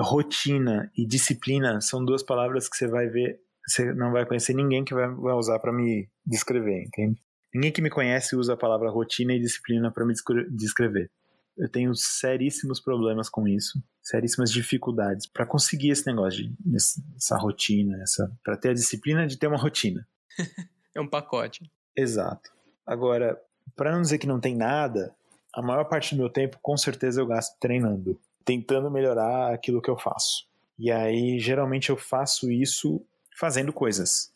rotina e disciplina são duas palavras que você vai ver, você não vai conhecer ninguém que vai, vai usar para me descrever, entende? Ninguém que me conhece usa a palavra rotina e disciplina para me descrever. Eu tenho seríssimos problemas com isso, seríssimas dificuldades para conseguir esse negócio, de, essa rotina, essa, para ter a disciplina de ter uma rotina. é um pacote. Exato. Agora, para não dizer que não tem nada, a maior parte do meu tempo, com certeza, eu gasto treinando, tentando melhorar aquilo que eu faço. E aí, geralmente, eu faço isso fazendo coisas,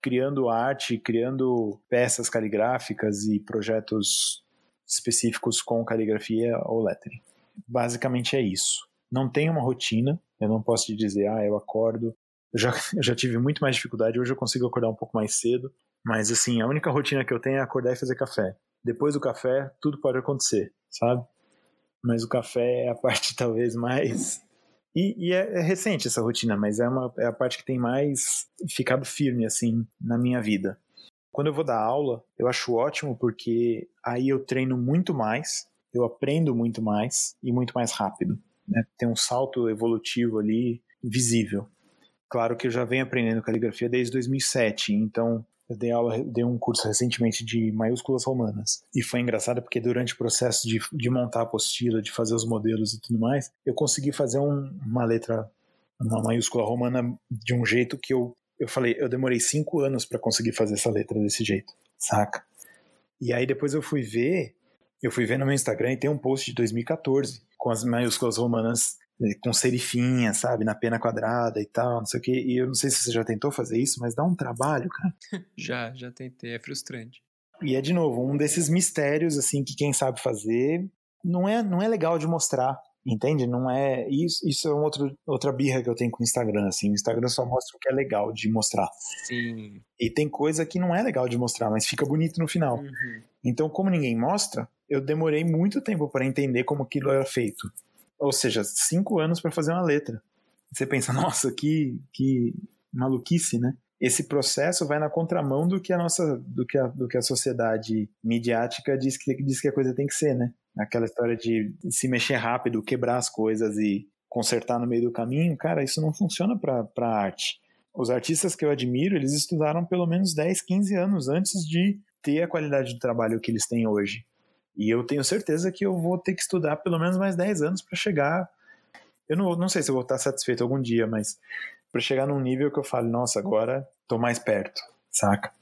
criando arte, criando peças caligráficas e projetos específicos com caligrafia ou lettering. Basicamente é isso. Não tem uma rotina, eu não posso te dizer, ah, eu acordo. Eu já, eu já tive muito mais dificuldade, hoje eu consigo acordar um pouco mais cedo, mas assim, a única rotina que eu tenho é acordar e fazer café. Depois do café, tudo pode acontecer, sabe? Mas o café é a parte talvez mais. E, e é, é, recente essa rotina, mas é, uma, é a parte que tem mais ficado firme, assim, na minha vida. Quando eu vou dar aula, eu acho ótimo porque aí eu treino muito mais, eu aprendo muito mais e muito mais rápido. Né? Tem um salto evolutivo ali visível. Claro que eu já venho aprendendo caligrafia desde 2007, então eu dei aula, dei um curso recentemente de maiúsculas romanas. E foi engraçado porque durante o processo de, de montar a apostila, de fazer os modelos e tudo mais, eu consegui fazer um, uma letra, uma maiúscula romana de um jeito que eu, eu falei, eu demorei cinco anos para conseguir fazer essa letra desse jeito, saca? E aí depois eu fui ver, eu fui ver no meu Instagram e tem um post de 2014 com as maiúsculas romanas com serifinha, sabe, na pena quadrada e tal, não sei o que. E eu não sei se você já tentou fazer isso, mas dá um trabalho, cara. já, já tentei, é frustrante. E é de novo um desses mistérios assim que quem sabe fazer não é não é legal de mostrar. Entende? Não é. Isso, isso é uma outra, outra birra que eu tenho com o Instagram. Assim. O Instagram só mostra o que é legal de mostrar. Sim. E tem coisa que não é legal de mostrar, mas fica bonito no final. Uhum. Então, como ninguém mostra, eu demorei muito tempo para entender como aquilo era feito. Ou seja, cinco anos para fazer uma letra. Você pensa, nossa, que, que maluquice, né? esse processo vai na contramão do que a nossa do que a, do que a sociedade midiática diz que diz que a coisa tem que ser, né? Aquela história de se mexer rápido, quebrar as coisas e consertar no meio do caminho, cara, isso não funciona para arte. Os artistas que eu admiro, eles estudaram pelo menos 10, 15 anos antes de ter a qualidade de trabalho que eles têm hoje. E eu tenho certeza que eu vou ter que estudar pelo menos mais 10 anos para chegar. Eu não, não sei se eu vou estar satisfeito algum dia, mas para chegar num nível que eu falo, nossa, agora tô mais perto, saca?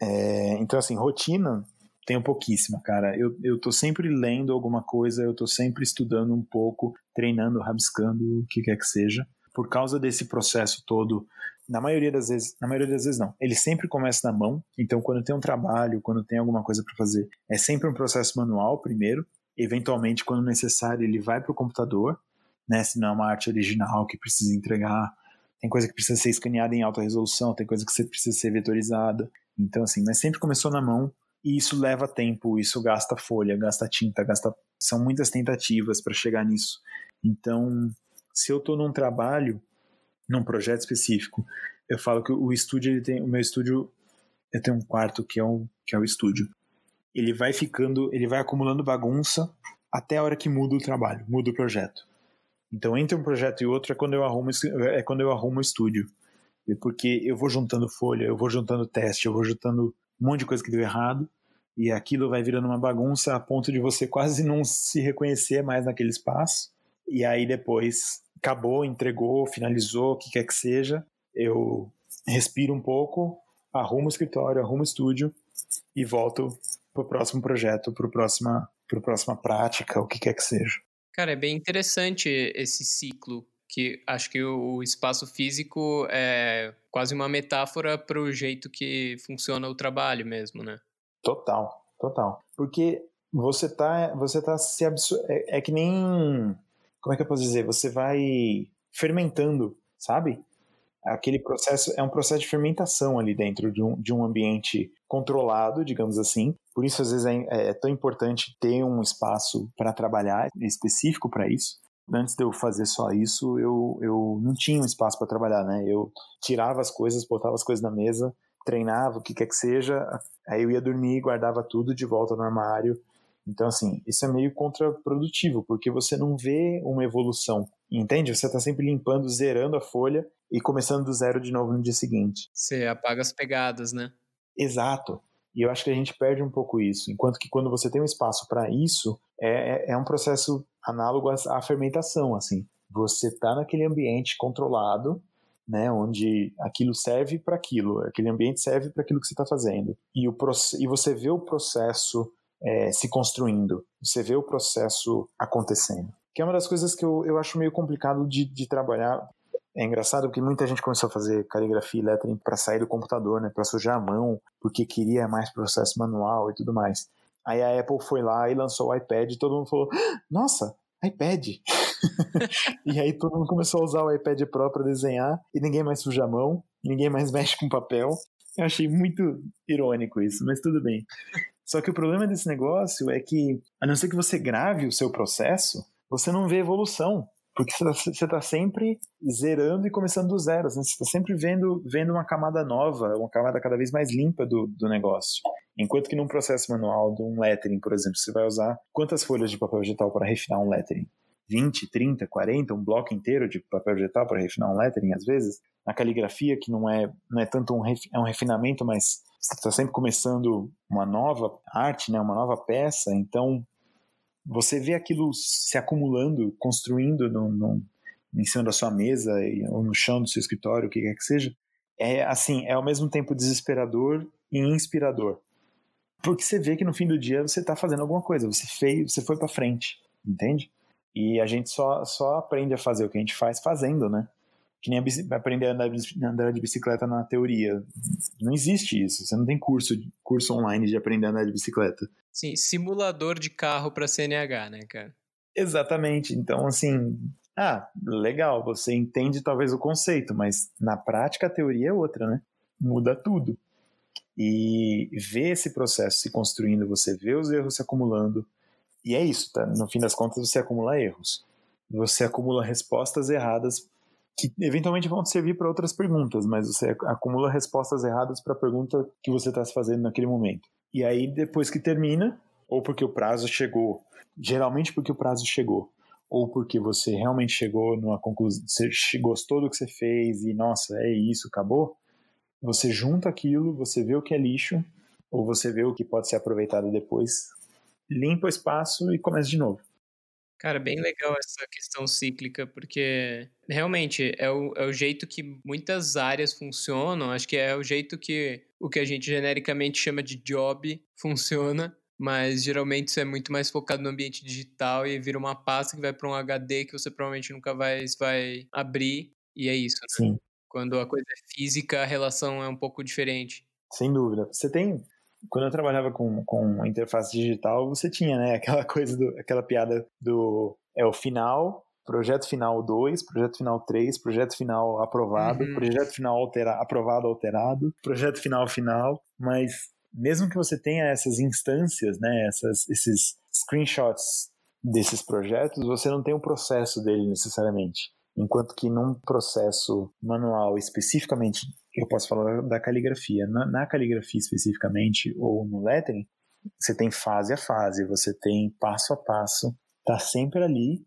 É, então, assim, rotina tenho pouquíssima, cara. Eu, eu tô sempre lendo alguma coisa, eu tô sempre estudando um pouco, treinando, rabiscando, o que quer que seja. Por causa desse processo todo, na maioria das vezes, na maioria das vezes não. Ele sempre começa na mão. Então, quando tem um trabalho, quando tem alguma coisa para fazer, é sempre um processo manual primeiro. Eventualmente, quando necessário, ele vai para o computador, né? Se não é uma arte original que precisa entregar tem coisa que precisa ser escaneada em alta resolução, tem coisa que precisa ser vetorizada. Então, assim, mas sempre começou na mão e isso leva tempo, isso gasta folha, gasta tinta, gasta. São muitas tentativas para chegar nisso. Então, se eu estou num trabalho, num projeto específico, eu falo que o estúdio, ele tem, o meu estúdio, eu tenho um quarto que é, um, que é o estúdio. Ele vai ficando, ele vai acumulando bagunça até a hora que muda o trabalho, muda o projeto. Então, entre um projeto e outro é quando eu arrumo, é quando eu arrumo o estúdio. Porque eu vou juntando folha, eu vou juntando teste, eu vou juntando um monte de coisa que deu errado, e aquilo vai virando uma bagunça a ponto de você quase não se reconhecer mais naquele espaço. E aí depois acabou, entregou, finalizou, o que quer que seja, eu respiro um pouco, arrumo o escritório, arrumo o estúdio e volto pro próximo projeto, pro próxima, pro próxima prática, o que quer que seja. Cara, é bem interessante esse ciclo, que acho que o espaço físico é quase uma metáfora para o jeito que funciona o trabalho mesmo, né? Total, total. Porque você tá, você tá se absor... é, é que nem como é que eu posso dizer? Você vai fermentando, sabe? aquele processo é um processo de fermentação ali dentro de um, de um ambiente controlado, digamos assim. Por isso, às vezes, é, é, tão importante ter um espaço para trabalhar específico para isso. Antes de eu fazer só isso, eu, eu não tinha um espaço para trabalhar, né? Eu tirava as coisas, botava as coisas na mesa, treinava, o que quer que seja, aí eu ia dormir, guardava tudo de volta no armário. Então, assim, isso é meio contraprodutivo, porque você não vê uma evolução, entende? Você está sempre limpando, zerando a folha e começando do zero de novo no dia seguinte. Você apaga as pegadas, né? Exato. E eu acho que a gente perde um pouco isso. Enquanto que quando você tem um espaço para isso, é, é, é, um processo análogo à, à fermentação, assim. Você está naquele ambiente controlado, né, onde aquilo serve para aquilo, aquele ambiente serve para aquilo que você está fazendo. E, o, e você vê o processo é, se construindo, você vê o processo acontecendo. Que é uma das coisas que eu, eu acho meio complicado de, de trabalhar é engraçado porque muita gente começou a fazer caligrafia e lettering para sair do computador, né, para sujar a mão, porque queria mais processo manual e tudo mais. Aí a Apple foi lá e lançou o iPad e todo mundo falou: "Nossa, iPad". e aí todo mundo começou a usar o iPad Pro para desenhar e ninguém mais suja a mão, ninguém mais mexe com papel. Eu achei muito irônico isso, mas tudo bem. Só que o problema desse negócio é que, a não ser que você grave o seu processo, você não vê evolução. Porque você está tá sempre zerando e começando do zero. Assim, você está sempre vendo, vendo uma camada nova, uma camada cada vez mais limpa do, do negócio. Enquanto que num processo manual de um lettering, por exemplo, você vai usar quantas folhas de papel vegetal para refinar um lettering? 20, 30, 40, um bloco inteiro de papel vegetal para refinar um lettering, às vezes. Na caligrafia, que não é, não é tanto um, é um refinamento, mas você está sempre começando uma nova arte, né, uma nova peça, então você vê aquilo se acumulando, construindo no, no, em cima da sua mesa ou no chão do seu escritório, o que quer que seja, é assim, é ao mesmo tempo desesperador e inspirador. Porque você vê que no fim do dia você está fazendo alguma coisa, você fez, você foi para frente, entende? E a gente só, só aprende a fazer o que a gente faz fazendo, né? Que nem aprender a andar, de bicicleta na teoria. Não existe isso. Você não tem curso, curso online de aprender a andar de bicicleta. Sim, simulador de carro para CNH, né, cara? Exatamente. Então, assim, ah, legal, você entende talvez o conceito, mas na prática a teoria é outra, né? Muda tudo. E ver esse processo se construindo, você vê os erros se acumulando, e é isso, tá? No fim das contas, você acumula erros. Você acumula respostas erradas que eventualmente vão servir para outras perguntas, mas você acumula respostas erradas para a pergunta que você está se fazendo naquele momento. E aí, depois que termina, ou porque o prazo chegou, geralmente porque o prazo chegou, ou porque você realmente chegou numa conclusão, você gostou do que você fez e, nossa, é isso, acabou, você junta aquilo, você vê o que é lixo, ou você vê o que pode ser aproveitado depois, limpa o espaço e começa de novo. Cara, bem legal essa questão cíclica, porque realmente é o, é o jeito que muitas áreas funcionam, acho que é o jeito que o que a gente genericamente chama de job funciona, mas geralmente isso é muito mais focado no ambiente digital e vira uma pasta que vai para um HD que você provavelmente nunca vai, vai abrir, e é isso, né? Sim. Quando a coisa é física, a relação é um pouco diferente. Sem dúvida. Você tem quando eu trabalhava com, com interface digital, você tinha, né, aquela coisa, do, aquela piada do, é o final, projeto final 2, projeto final 3, projeto final aprovado, uhum. projeto final altera, aprovado, alterado, projeto final final, mas mesmo que você tenha essas instâncias, né, essas, esses screenshots desses projetos, você não tem o um processo dele necessariamente. Enquanto que num processo manual especificamente eu posso falar da caligrafia. Na, na, caligrafia especificamente, ou no lettering, você tem fase a fase, você tem passo a passo, tá sempre ali,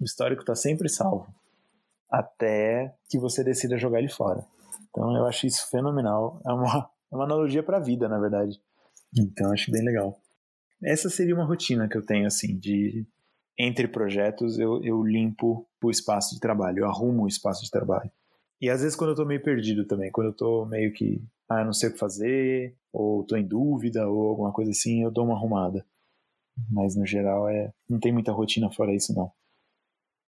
o histórico tá sempre salvo, até que você decida jogar ele fora. Então eu acho isso fenomenal, é uma, é uma analogia para a vida, na verdade. Então acho bem legal. Essa seria uma rotina que eu tenho, assim, de entre projetos eu, eu limpo o espaço de trabalho, eu arrumo o espaço de trabalho. E às vezes quando eu tô meio perdido também, quando eu tô meio que, ah, não sei o que fazer, ou tô em dúvida, ou alguma coisa assim, eu dou uma arrumada. Mas no geral é, não tem muita rotina fora isso não.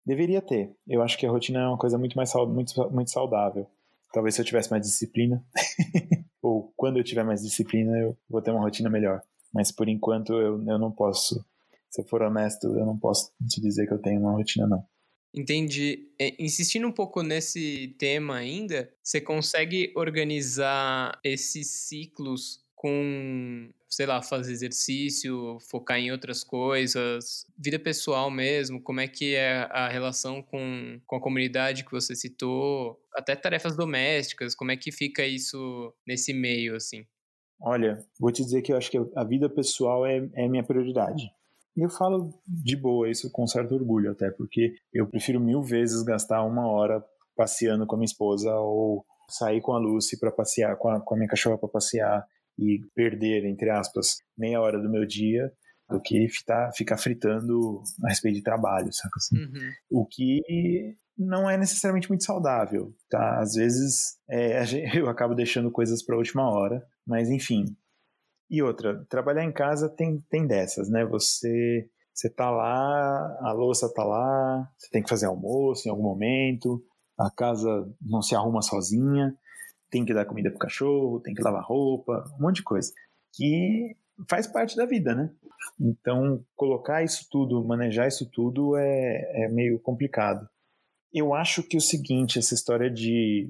Deveria ter. Eu acho que a rotina é uma coisa muito mais muito, muito saudável. Talvez se eu tivesse mais disciplina, ou quando eu tiver mais disciplina, eu vou ter uma rotina melhor. Mas por enquanto eu, eu não posso, se eu for honesto, eu não posso te dizer que eu tenho uma rotina não. Entendi. É, insistindo um pouco nesse tema ainda, você consegue organizar esses ciclos com, sei lá, fazer exercício, focar em outras coisas, vida pessoal mesmo, como é que é a relação com, com a comunidade que você citou, até tarefas domésticas, como é que fica isso nesse meio, assim? Olha, vou te dizer que eu acho que a vida pessoal é, é minha prioridade. E eu falo de boa isso com certo orgulho até, porque eu prefiro mil vezes gastar uma hora passeando com a minha esposa ou sair com a Lucy para passear, com a, com a minha cachorra para passear e perder, entre aspas, meia hora do meu dia do que ficar, ficar fritando a respeito de trabalho, saca assim? Uhum. O que não é necessariamente muito saudável, tá? Às vezes é, eu acabo deixando coisas para a última hora, mas enfim, e outra, trabalhar em casa tem, tem dessas, né? Você você tá lá, a louça tá lá, você tem que fazer almoço em algum momento, a casa não se arruma sozinha, tem que dar comida pro cachorro, tem que lavar roupa, um monte de coisa. Que faz parte da vida, né? Então, colocar isso tudo, manejar isso tudo é, é meio complicado. Eu acho que o seguinte, essa história de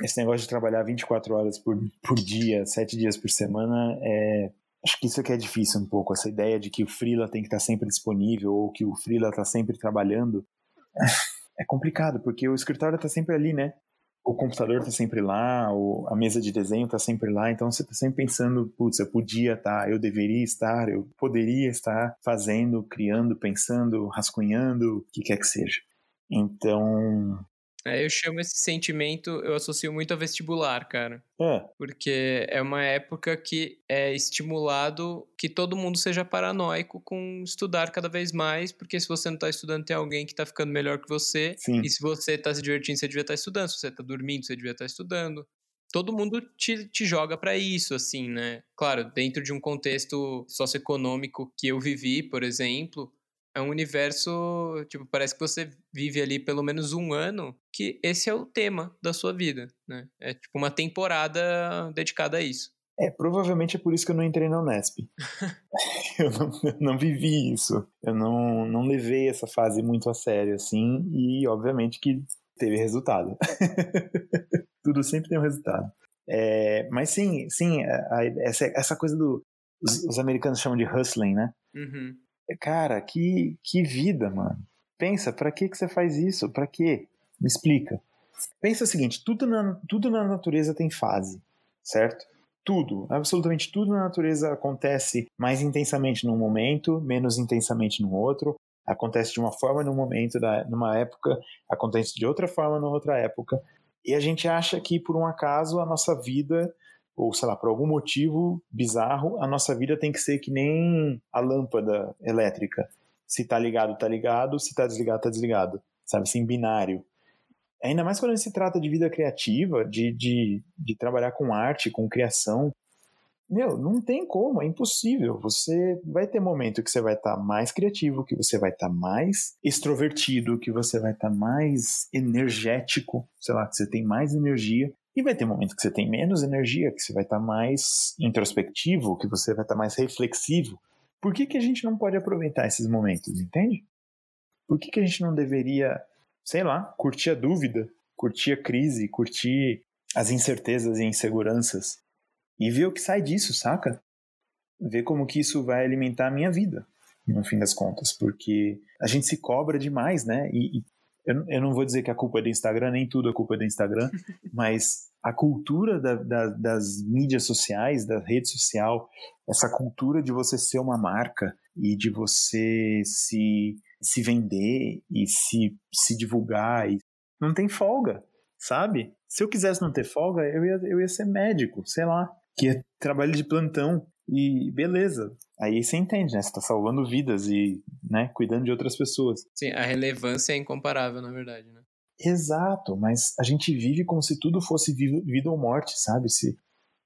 esse negócio de trabalhar 24 horas por, por dia, 7 dias por semana, é, acho que isso aqui é difícil um pouco. Essa ideia de que o freela tem que estar sempre disponível ou que o freela está sempre trabalhando é complicado, porque o escritório está sempre ali, né? O computador está sempre lá, a mesa de desenho está sempre lá, então você está sempre pensando, putz, eu podia estar, tá, eu deveria estar, eu poderia estar fazendo, criando, pensando, rascunhando, o que quer que seja. Então, é, eu chamo esse sentimento, eu associo muito a vestibular, cara. É. Porque é uma época que é estimulado que todo mundo seja paranoico com estudar cada vez mais, porque se você não tá estudando, tem alguém que tá ficando melhor que você. Sim. E se você tá se divertindo, você devia estar tá estudando. Se você tá dormindo, você devia estar tá estudando. todo mundo te, te joga para isso, assim, né? Claro, dentro de um contexto socioeconômico que eu vivi, por exemplo, é um universo, tipo, parece que você vive ali pelo menos um ano, que esse é o tema da sua vida, né? É tipo uma temporada dedicada a isso. É, provavelmente é por isso que eu não entrei na Unesp. eu, não, eu não vivi isso. Eu não, não levei essa fase muito a sério, assim, e obviamente que teve resultado. Tudo sempre tem um resultado. É, mas sim, sim, a, a, essa, essa coisa do. Os, os, americanos chamam de hustling, né? Uhum. Cara, que, que vida, mano. Pensa, para que, que você faz isso? Para quê? Me explica. Pensa o seguinte: tudo na, tudo na natureza tem fase, certo? Tudo, absolutamente tudo na natureza acontece mais intensamente num momento, menos intensamente no outro. Acontece de uma forma num momento, da, numa época, acontece de outra forma numa outra época. E a gente acha que por um acaso a nossa vida, ou sei lá, por algum motivo bizarro, a nossa vida tem que ser que nem a lâmpada elétrica. Se tá ligado, tá ligado, se tá desligado, tá desligado. Sabe, assim, binário. Ainda mais quando se trata de vida criativa, de, de, de trabalhar com arte, com criação. Meu, não tem como, é impossível. Você vai ter momento que você vai estar tá mais criativo, que você vai estar tá mais extrovertido, que você vai estar tá mais energético, sei lá, que você tem mais energia. E vai ter momento que você tem menos energia, que você vai estar tá mais introspectivo, que você vai estar tá mais reflexivo. Por que, que a gente não pode aproveitar esses momentos, entende? Por que, que a gente não deveria sei lá, curtir a dúvida, curtir a crise, curtir as incertezas e inseguranças e ver o que sai disso, saca? Ver como que isso vai alimentar a minha vida, no fim das contas, porque a gente se cobra demais, né? E, e eu, eu, não vou dizer que a culpa é do Instagram, nem tudo é culpa do Instagram, mas a cultura da, da, das mídias sociais, da rede social, essa cultura de você ser uma marca e de você se se vender e se, se divulgar. E... Não tem folga, sabe? Se eu quisesse não ter folga, eu ia, eu ia ser médico, sei lá, que é trabalho de plantão e beleza. Aí você entende, né? Você tá salvando vidas e, né, cuidando de outras pessoas. Sim, a relevância é incomparável, na verdade, né? Exato, mas a gente vive como se tudo fosse vida ou morte, sabe? Se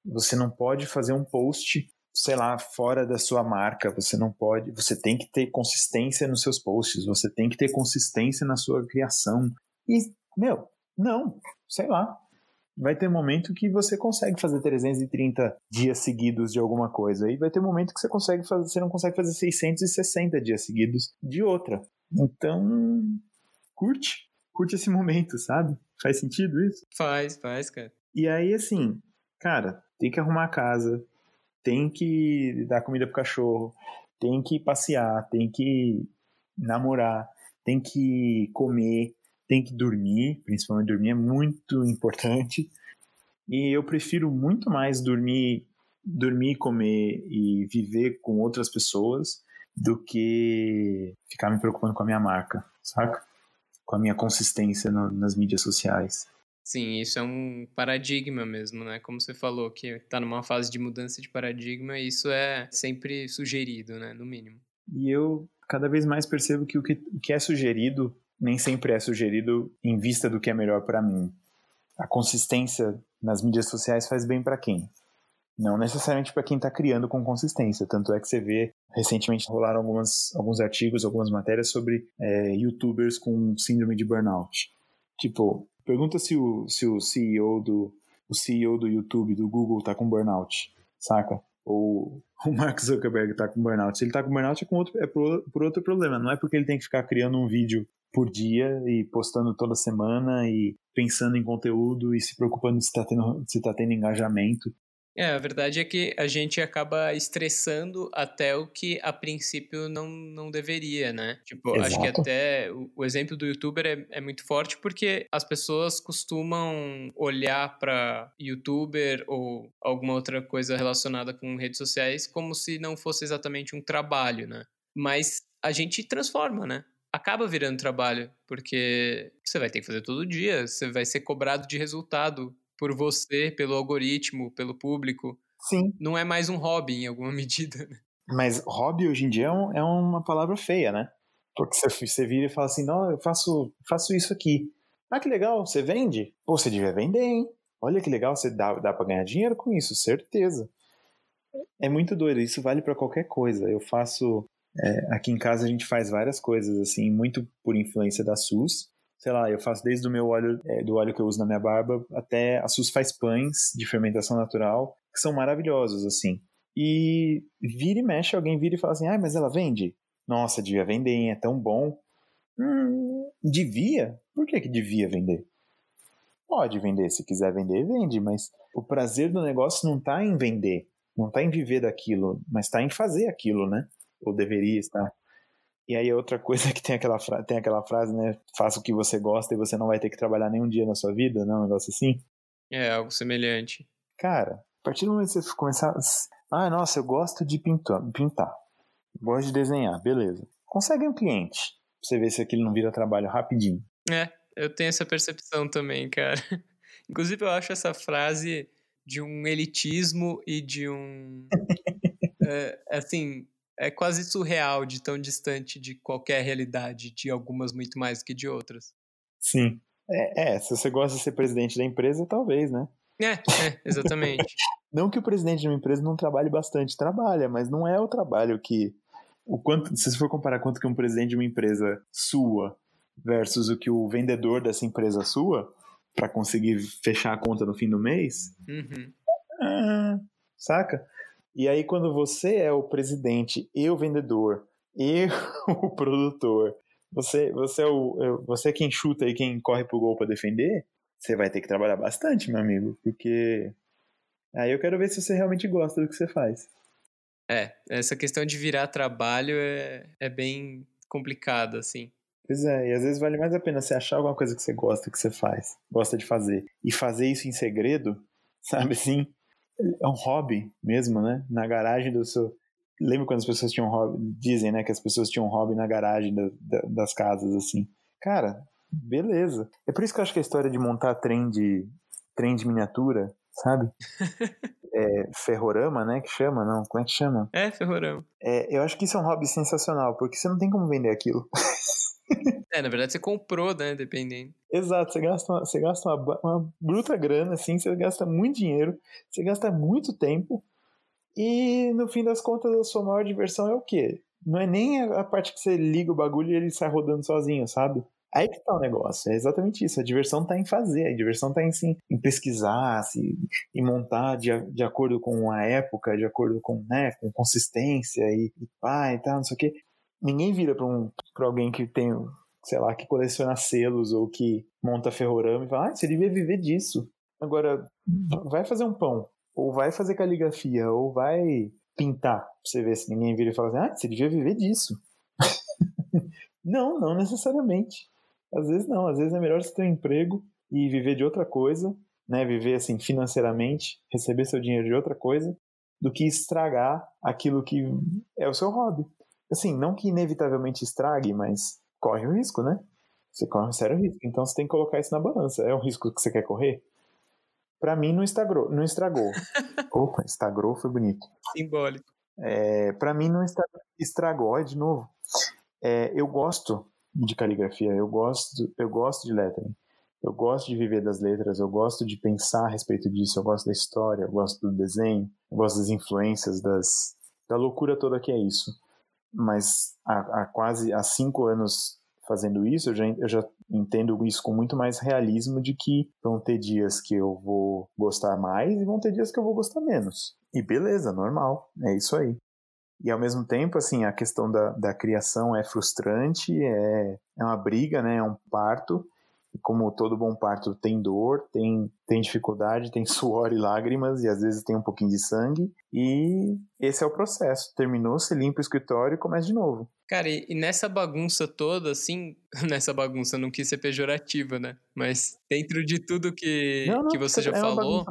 você não pode fazer um post sei lá, fora da sua marca. Você não pode, você tem que ter consistência nos seus posts, você tem que ter consistência na sua criação. E, meu, não, sei lá. Vai ter momento que você consegue fazer 330 dias seguidos de alguma coisa, e vai ter momento que você consegue fazer, você não consegue fazer 660 dias seguidos de outra. Então, curte, curte esse momento, sabe? Faz sentido isso? Faz, faz, cara. E aí, assim, cara, tem que arrumar a casa, tem que dar comida pro cachorro, tem que passear, tem que namorar, tem que comer, tem que dormir, principalmente dormir é muito importante. E eu prefiro muito mais dormir, dormir, comer e viver com outras pessoas do que ficar me preocupando com a minha marca, saca? Com a minha consistência no, nas mídias sociais. Sim, isso é um paradigma mesmo, né? Como você falou, que está numa fase de mudança de paradigma, isso é sempre sugerido, né? No mínimo. E eu cada vez mais percebo que o que, o que é sugerido nem sempre é sugerido em vista do que é melhor para mim. A consistência nas mídias sociais faz bem para quem? Não necessariamente para quem está criando com consistência. Tanto é que você vê, recentemente rolaram algumas, alguns artigos, algumas matérias sobre é, youtubers com síndrome de burnout. Tipo, Pergunta se o, se o CEO do o CEO do YouTube, do Google, tá com burnout, saca? Ou o Mark Zuckerberg tá com burnout. Se ele tá com burnout é, com outro, é por, por outro problema. Não é porque ele tem que ficar criando um vídeo por dia e postando toda semana e pensando em conteúdo e se preocupando se está tendo, se tá tendo engajamento. É, a verdade é que a gente acaba estressando até o que a princípio não, não deveria, né? Tipo, Exato. acho que até o, o exemplo do youtuber é, é, muito forte porque as pessoas costumam olhar para youtuber ou alguma outra coisa relacionada com redes sociais como se não fosse exatamente um trabalho, né? Mas a gente transforma, né? Acaba virando trabalho, porque você vai ter que fazer todo dia, você vai ser cobrado de resultado por você, pelo algoritmo, pelo público. Sim. Não é mais um hobby em alguma medida. Né? Mas hobby hoje em dia é, um, é uma palavra feia, né? Porque você, você vira e fala assim, não, eu faço, faço isso aqui. Ah, que legal, você vende? Pô, você devia vender, hein? Olha que legal, você dá, dá para ganhar dinheiro com isso, certeza. É muito doido, isso vale para qualquer coisa. Eu faço. É, aqui em casa a gente faz várias coisas, assim, muito por influência da SUS. Sei lá, eu faço desde o meu óleo, é, do óleo que eu uso na minha barba, até a SUS faz pães de fermentação natural, que são maravilhosos, assim. E vira e mexe, alguém vira e fala assim: ah, mas ela vende? Nossa, devia vender, hein? é tão bom. Hum, devia? Por que, que devia vender? Pode vender, se quiser vender, vende, mas o prazer do negócio não está em vender, não está em viver daquilo, mas está em fazer aquilo, né? Ou deveria estar. E aí outra coisa que tem aquela, tem aquela frase, né? Faça o que você gosta e você não vai ter que trabalhar nenhum dia na sua vida, não? Um negócio assim. É, algo semelhante. Cara, a partir do momento que você começar. Ah, nossa, eu gosto de pintar. pintar. Gosto de desenhar, beleza. Consegue um cliente. Pra você ver se aquilo não vira trabalho rapidinho. É, eu tenho essa percepção também, cara. Inclusive, eu acho essa frase de um elitismo e de um. é, assim, é quase surreal de tão distante de qualquer realidade, de algumas muito mais que de outras. Sim. É, é, se você gosta de ser presidente da empresa, talvez, né? É, é exatamente. não que o presidente de uma empresa não trabalhe bastante, trabalha, mas não é o trabalho que. O quanto, se você for comparar quanto que um presidente de uma empresa sua versus o que o vendedor dessa empresa sua para conseguir fechar a conta no fim do mês, uhum. ah, saca? E aí quando você é o presidente e o vendedor e o produtor, você você é o é, você é quem chuta e quem corre pro gol para defender, você vai ter que trabalhar bastante, meu amigo, porque aí eu quero ver se você realmente gosta do que você faz. É, essa questão de virar trabalho é, é bem complicada, assim. Pois é, e às vezes vale mais a pena você achar alguma coisa que você gosta que você faz, gosta de fazer, e fazer isso em segredo, sabe assim? É um hobby mesmo, né? Na garagem do seu. Lembra quando as pessoas tinham hobby? Dizem, né, que as pessoas tinham hobby na garagem da, da, das casas, assim. Cara, beleza. É por isso que eu acho que a história de montar trem de, trem de miniatura, sabe? é, ferrorama, né? Que chama, não? Como é que chama? É, ferrorama. É, eu acho que isso é um hobby sensacional, porque você não tem como vender aquilo. É, na verdade você comprou, né? Dependendo. Exato, você gasta, uma, você gasta uma, uma bruta grana, assim, você gasta muito dinheiro, você gasta muito tempo, e no fim das contas a sua maior diversão é o quê? Não é nem a parte que você liga o bagulho e ele sai rodando sozinho, sabe? Aí que tá o negócio, é exatamente isso. A diversão tá em fazer, a diversão tá em, sim, em pesquisar, se, em montar de, de acordo com a época, de acordo com, né, com consistência e, e pá e tal, não sei o quê ninguém vira para um, pra alguém que tem, sei lá, que coleciona selos ou que monta ferrorama e fala, ah, você devia viver disso. Agora, vai fazer um pão, ou vai fazer caligrafia, ou vai pintar, pra você ver se ninguém vira e fala assim, ah, você devia viver disso. não, não necessariamente. Às vezes não, às vezes é melhor você ter um emprego e viver de outra coisa, né, viver assim financeiramente, receber seu dinheiro de outra coisa, do que estragar aquilo que é o seu hobby. Assim, não que inevitavelmente estrague, mas corre o risco, né? Você corre um sério risco. Então você tem que colocar isso na balança. É um risco que você quer correr? Para mim, não estragou. Não estragou. Opa, estragou foi bonito. Simbólico. É, para mim, não estragou. Olha, de novo. É, eu gosto de caligrafia, eu gosto, eu gosto de lettering. Eu gosto de viver das letras, eu gosto de pensar a respeito disso, eu gosto da história, eu gosto do desenho, eu gosto das influências, das, da loucura toda que é isso mas há, há, quase há cinco anos fazendo isso, eu já, eu já entendo isso com muito mais realismo de que vão ter dias que eu vou gostar mais e vão ter dias que eu vou gostar menos. E beleza, normal, é isso aí. E ao mesmo tempo, assim, a questão da, da criação é frustrante, é, é uma briga, né, é um parto, como todo bom parto tem dor, tem, tem dificuldade, tem suor e lágrimas e às vezes tem um pouquinho de sangue. E esse é o processo. Terminou, você limpa o escritório e começa de novo. Cara, e, nessa bagunça toda, assim, nessa bagunça não quis ser pejorativa, né? Mas dentro de tudo que, não, não, que você já é falou,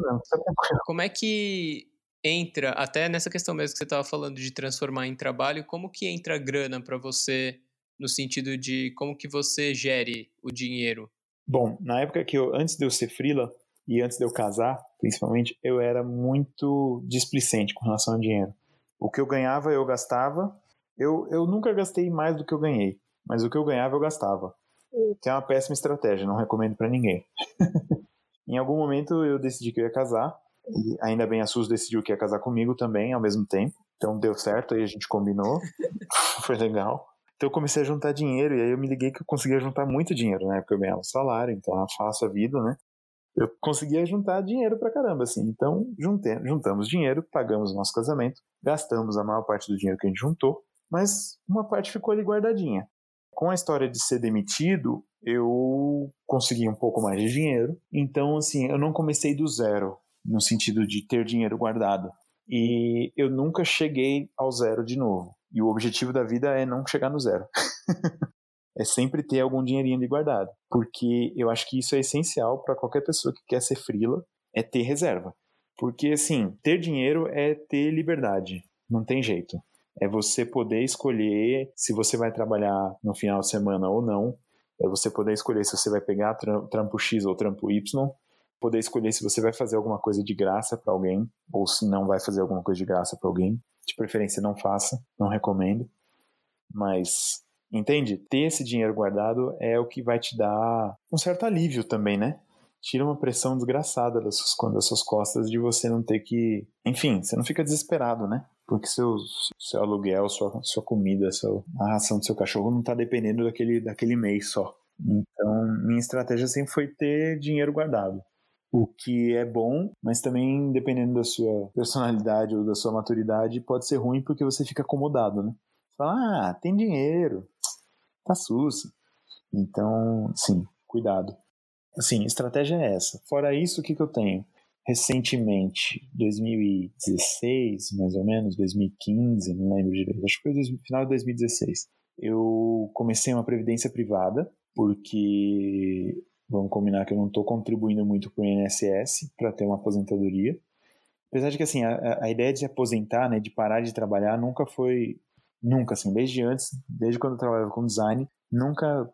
como é que entra, até nessa questão mesmo que você estava falando de transformar em trabalho, como que entra a grana para você no sentido de como que você gere o dinheiro? Bom, na época que eu, antes de eu ser frila e antes de eu casar, principalmente, eu era muito displicente com relação ao dinheiro. O que eu ganhava, eu gastava. Eu, eu nunca gastei mais do que eu ganhei, mas o que eu ganhava, eu gastava. Que é uma péssima estratégia, não recomendo para ninguém. Em algum momento eu decidi que eu ia casar, e ainda bem a Sus decidiu que ia casar comigo também ao mesmo tempo. Então deu certo, aí a gente combinou. Foi legal. Então eu comecei a juntar dinheiro e aí eu me liguei que eu conseguia juntar muito dinheiro, né? Porque eu ganhava salário, então era fácil a vida, né? Eu conseguia juntar dinheiro pra caramba, assim. Então juntamos dinheiro, pagamos o nosso casamento, gastamos a maior parte do dinheiro que a gente juntou, mas uma parte ficou ali guardadinha. Com a história de ser demitido, eu consegui um pouco mais de dinheiro. Então, assim, eu não comecei do zero, no sentido de ter dinheiro guardado. E eu nunca cheguei ao zero de novo. E o objetivo da vida é não chegar no zero. é sempre ter algum dinheirinho ali guardado. Porque eu acho que isso é essencial para qualquer pessoa que quer ser frila, é ter reserva. Porque, assim, ter dinheiro é ter liberdade. Não tem jeito. É você poder escolher se você vai trabalhar no final de semana ou não. É você poder escolher se você vai pegar trampo X ou trampo Y. Poder escolher se você vai fazer alguma coisa de graça para alguém ou se não vai fazer alguma coisa de graça para alguém. De preferência, não faça, não recomendo. Mas, entende? Ter esse dinheiro guardado é o que vai te dar um certo alívio também, né? Tira uma pressão desgraçada das suas, das suas costas de você não ter que. Enfim, você não fica desesperado, né? Porque seu, seu aluguel, sua, sua comida, sua, a ração do seu cachorro não está dependendo daquele, daquele mês só. Então, minha estratégia sempre foi ter dinheiro guardado o que é bom, mas também dependendo da sua personalidade ou da sua maturidade, pode ser ruim porque você fica acomodado, né? Você fala, ah, tem dinheiro, tá sussa. Então, sim, cuidado. Assim, estratégia é essa. Fora isso, o que, que eu tenho? Recentemente, 2016, mais ou menos, 2015, não lembro direito, acho que foi no final de 2016, eu comecei uma previdência privada, porque Vamos combinar que eu não estou contribuindo muito para o INSS para ter uma aposentadoria. Apesar de que assim, a, a, ideia de se aposentar, né, de parar de trabalhar, nunca foi. Nunca, assim, desde antes, desde quando eu trabalhava com design, nunca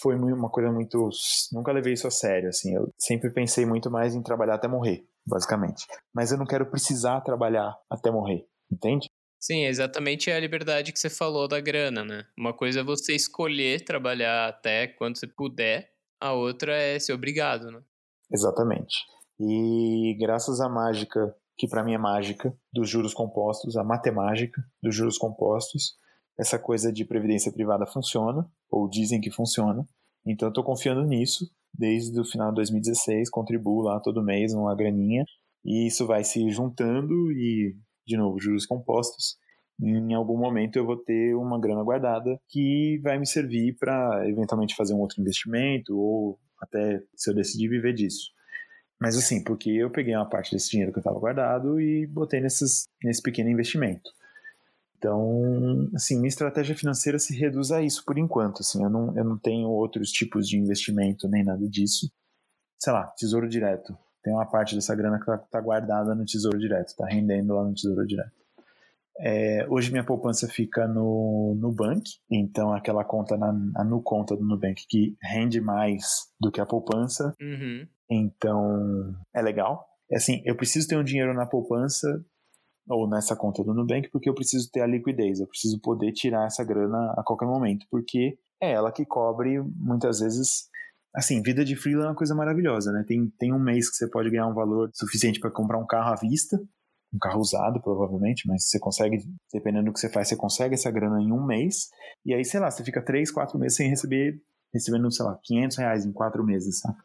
foi uma coisa muito. Nunca levei isso a sério, assim. Eu sempre pensei muito mais em trabalhar até morrer, basicamente. Mas eu não quero precisar trabalhar até morrer, entende? Sim, exatamente a liberdade que você falou da grana, né? Uma coisa é você escolher trabalhar até quando você puder, a outra é ser obrigado, né? Exatamente. E graças à mágica, que para mim é mágica, dos juros compostos, a matemática dos juros compostos, essa coisa de previdência privada funciona, ou dizem que funciona. Então eu estou confiando nisso desde o final de 2016, contribuo lá todo mês uma graninha, e isso vai se juntando e, de novo, juros compostos em algum momento eu vou ter uma grana guardada que vai me servir para eventualmente fazer um outro investimento ou até se eu decidir viver disso. Mas assim, porque eu peguei uma parte desse dinheiro que eu estava guardado e botei nesses, nesse pequeno investimento. Então, assim, minha estratégia financeira se reduz a isso por enquanto. Assim, eu não, eu não tenho outros tipos de investimento nem nada disso. Sei lá, tesouro direto. Tem uma parte dessa grana que está tá guardada no tesouro direto, está rendendo lá no tesouro direto. É, hoje minha poupança fica no Nubank, então aquela conta na, a Nu conta do Nubank que rende mais do que a poupança. Uhum. Então é legal. É assim, eu preciso ter um dinheiro na poupança ou nessa conta do Nubank porque eu preciso ter a liquidez, eu preciso poder tirar essa grana a qualquer momento, porque é ela que cobre muitas vezes. Assim, vida de freela é uma coisa maravilhosa, né? Tem, tem um mês que você pode ganhar um valor suficiente para comprar um carro à vista, um carro usado, provavelmente, mas você consegue, dependendo do que você faz, você consegue essa grana em um mês, e aí, sei lá, você fica três, quatro meses sem receber, recebendo, sei lá, 500 reais em quatro meses, sabe?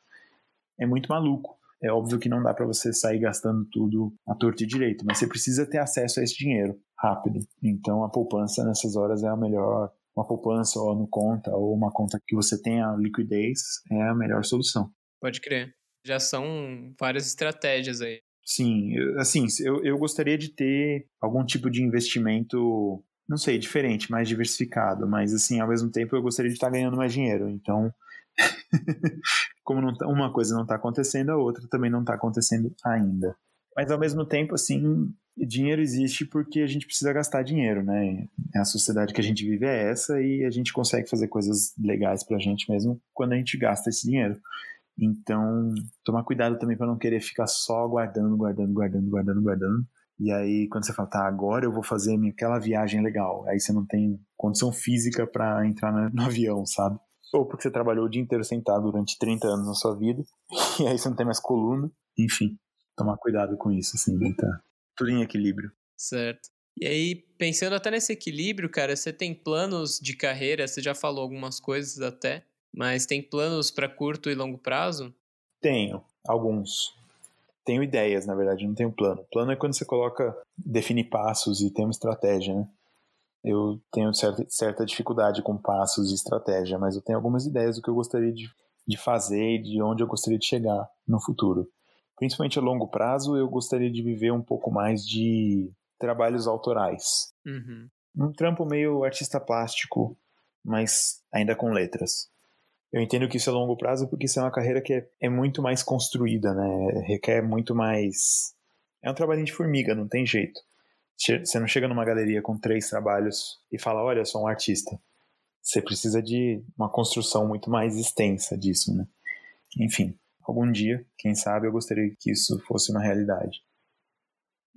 É muito maluco. É óbvio que não dá para você sair gastando tudo à torta e direito, mas você precisa ter acesso a esse dinheiro rápido. Então a poupança nessas horas é a melhor, uma poupança ou no conta ou uma conta que você tenha liquidez é a melhor solução. Pode crer. Já são várias estratégias aí. Sim, assim, eu, eu gostaria de ter algum tipo de investimento, não sei, diferente, mais diversificado, mas assim, ao mesmo tempo eu gostaria de estar ganhando mais dinheiro. Então, como não, tá, uma coisa não está acontecendo, a outra também não está acontecendo ainda. Mas ao mesmo tempo, assim, dinheiro existe porque a gente precisa gastar dinheiro, né? A sociedade que a gente vive é essa e a gente consegue fazer coisas legais pra gente mesmo quando a gente gasta esse dinheiro. Então, tomar cuidado também para não querer ficar só guardando, guardando, guardando, guardando, guardando. E aí, quando você fala, tá, agora eu vou fazer aquela viagem legal, aí você não tem condição física para entrar no, no, avião, sabe? ou porque você trabalhou o dia inteiro sentado durante 30 anos na sua vida, e aí você não tem mais coluna. Enfim, tomar cuidado com isso, assim, né? tá tudo em equilíbrio. Certo. E aí, pensando até nesse equilíbrio, cara, você tem planos de carreira, você já falou algumas coisas até, mas tem planos para curto e longo prazo? Tenho, alguns. Tenho ideias, na verdade, não tenho plano. Plano é quando você coloca, define passos e tem uma estratégia, né? Eu tenho certa, certa dificuldade com passos e estratégia, mas eu tenho algumas ideias do que eu gostaria de, de fazer e de onde eu gostaria de chegar no futuro. Principalmente a longo prazo, eu gostaria de viver um pouco mais de trabalhos autorais. Uhum. Um trampo meio artista plástico, mas ainda com letras. Eu entendo que isso é longo prazo porque isso é uma carreira que é, é muito mais construída, né? Requer muito mais. É um trabalhinho de formiga, não tem jeito. Você não chega numa galeria com três trabalhos e fala, olha, eu sou um artista. Você precisa de uma construção muito mais extensa disso, né? Enfim, algum dia, quem sabe, eu gostaria que isso fosse uma realidade.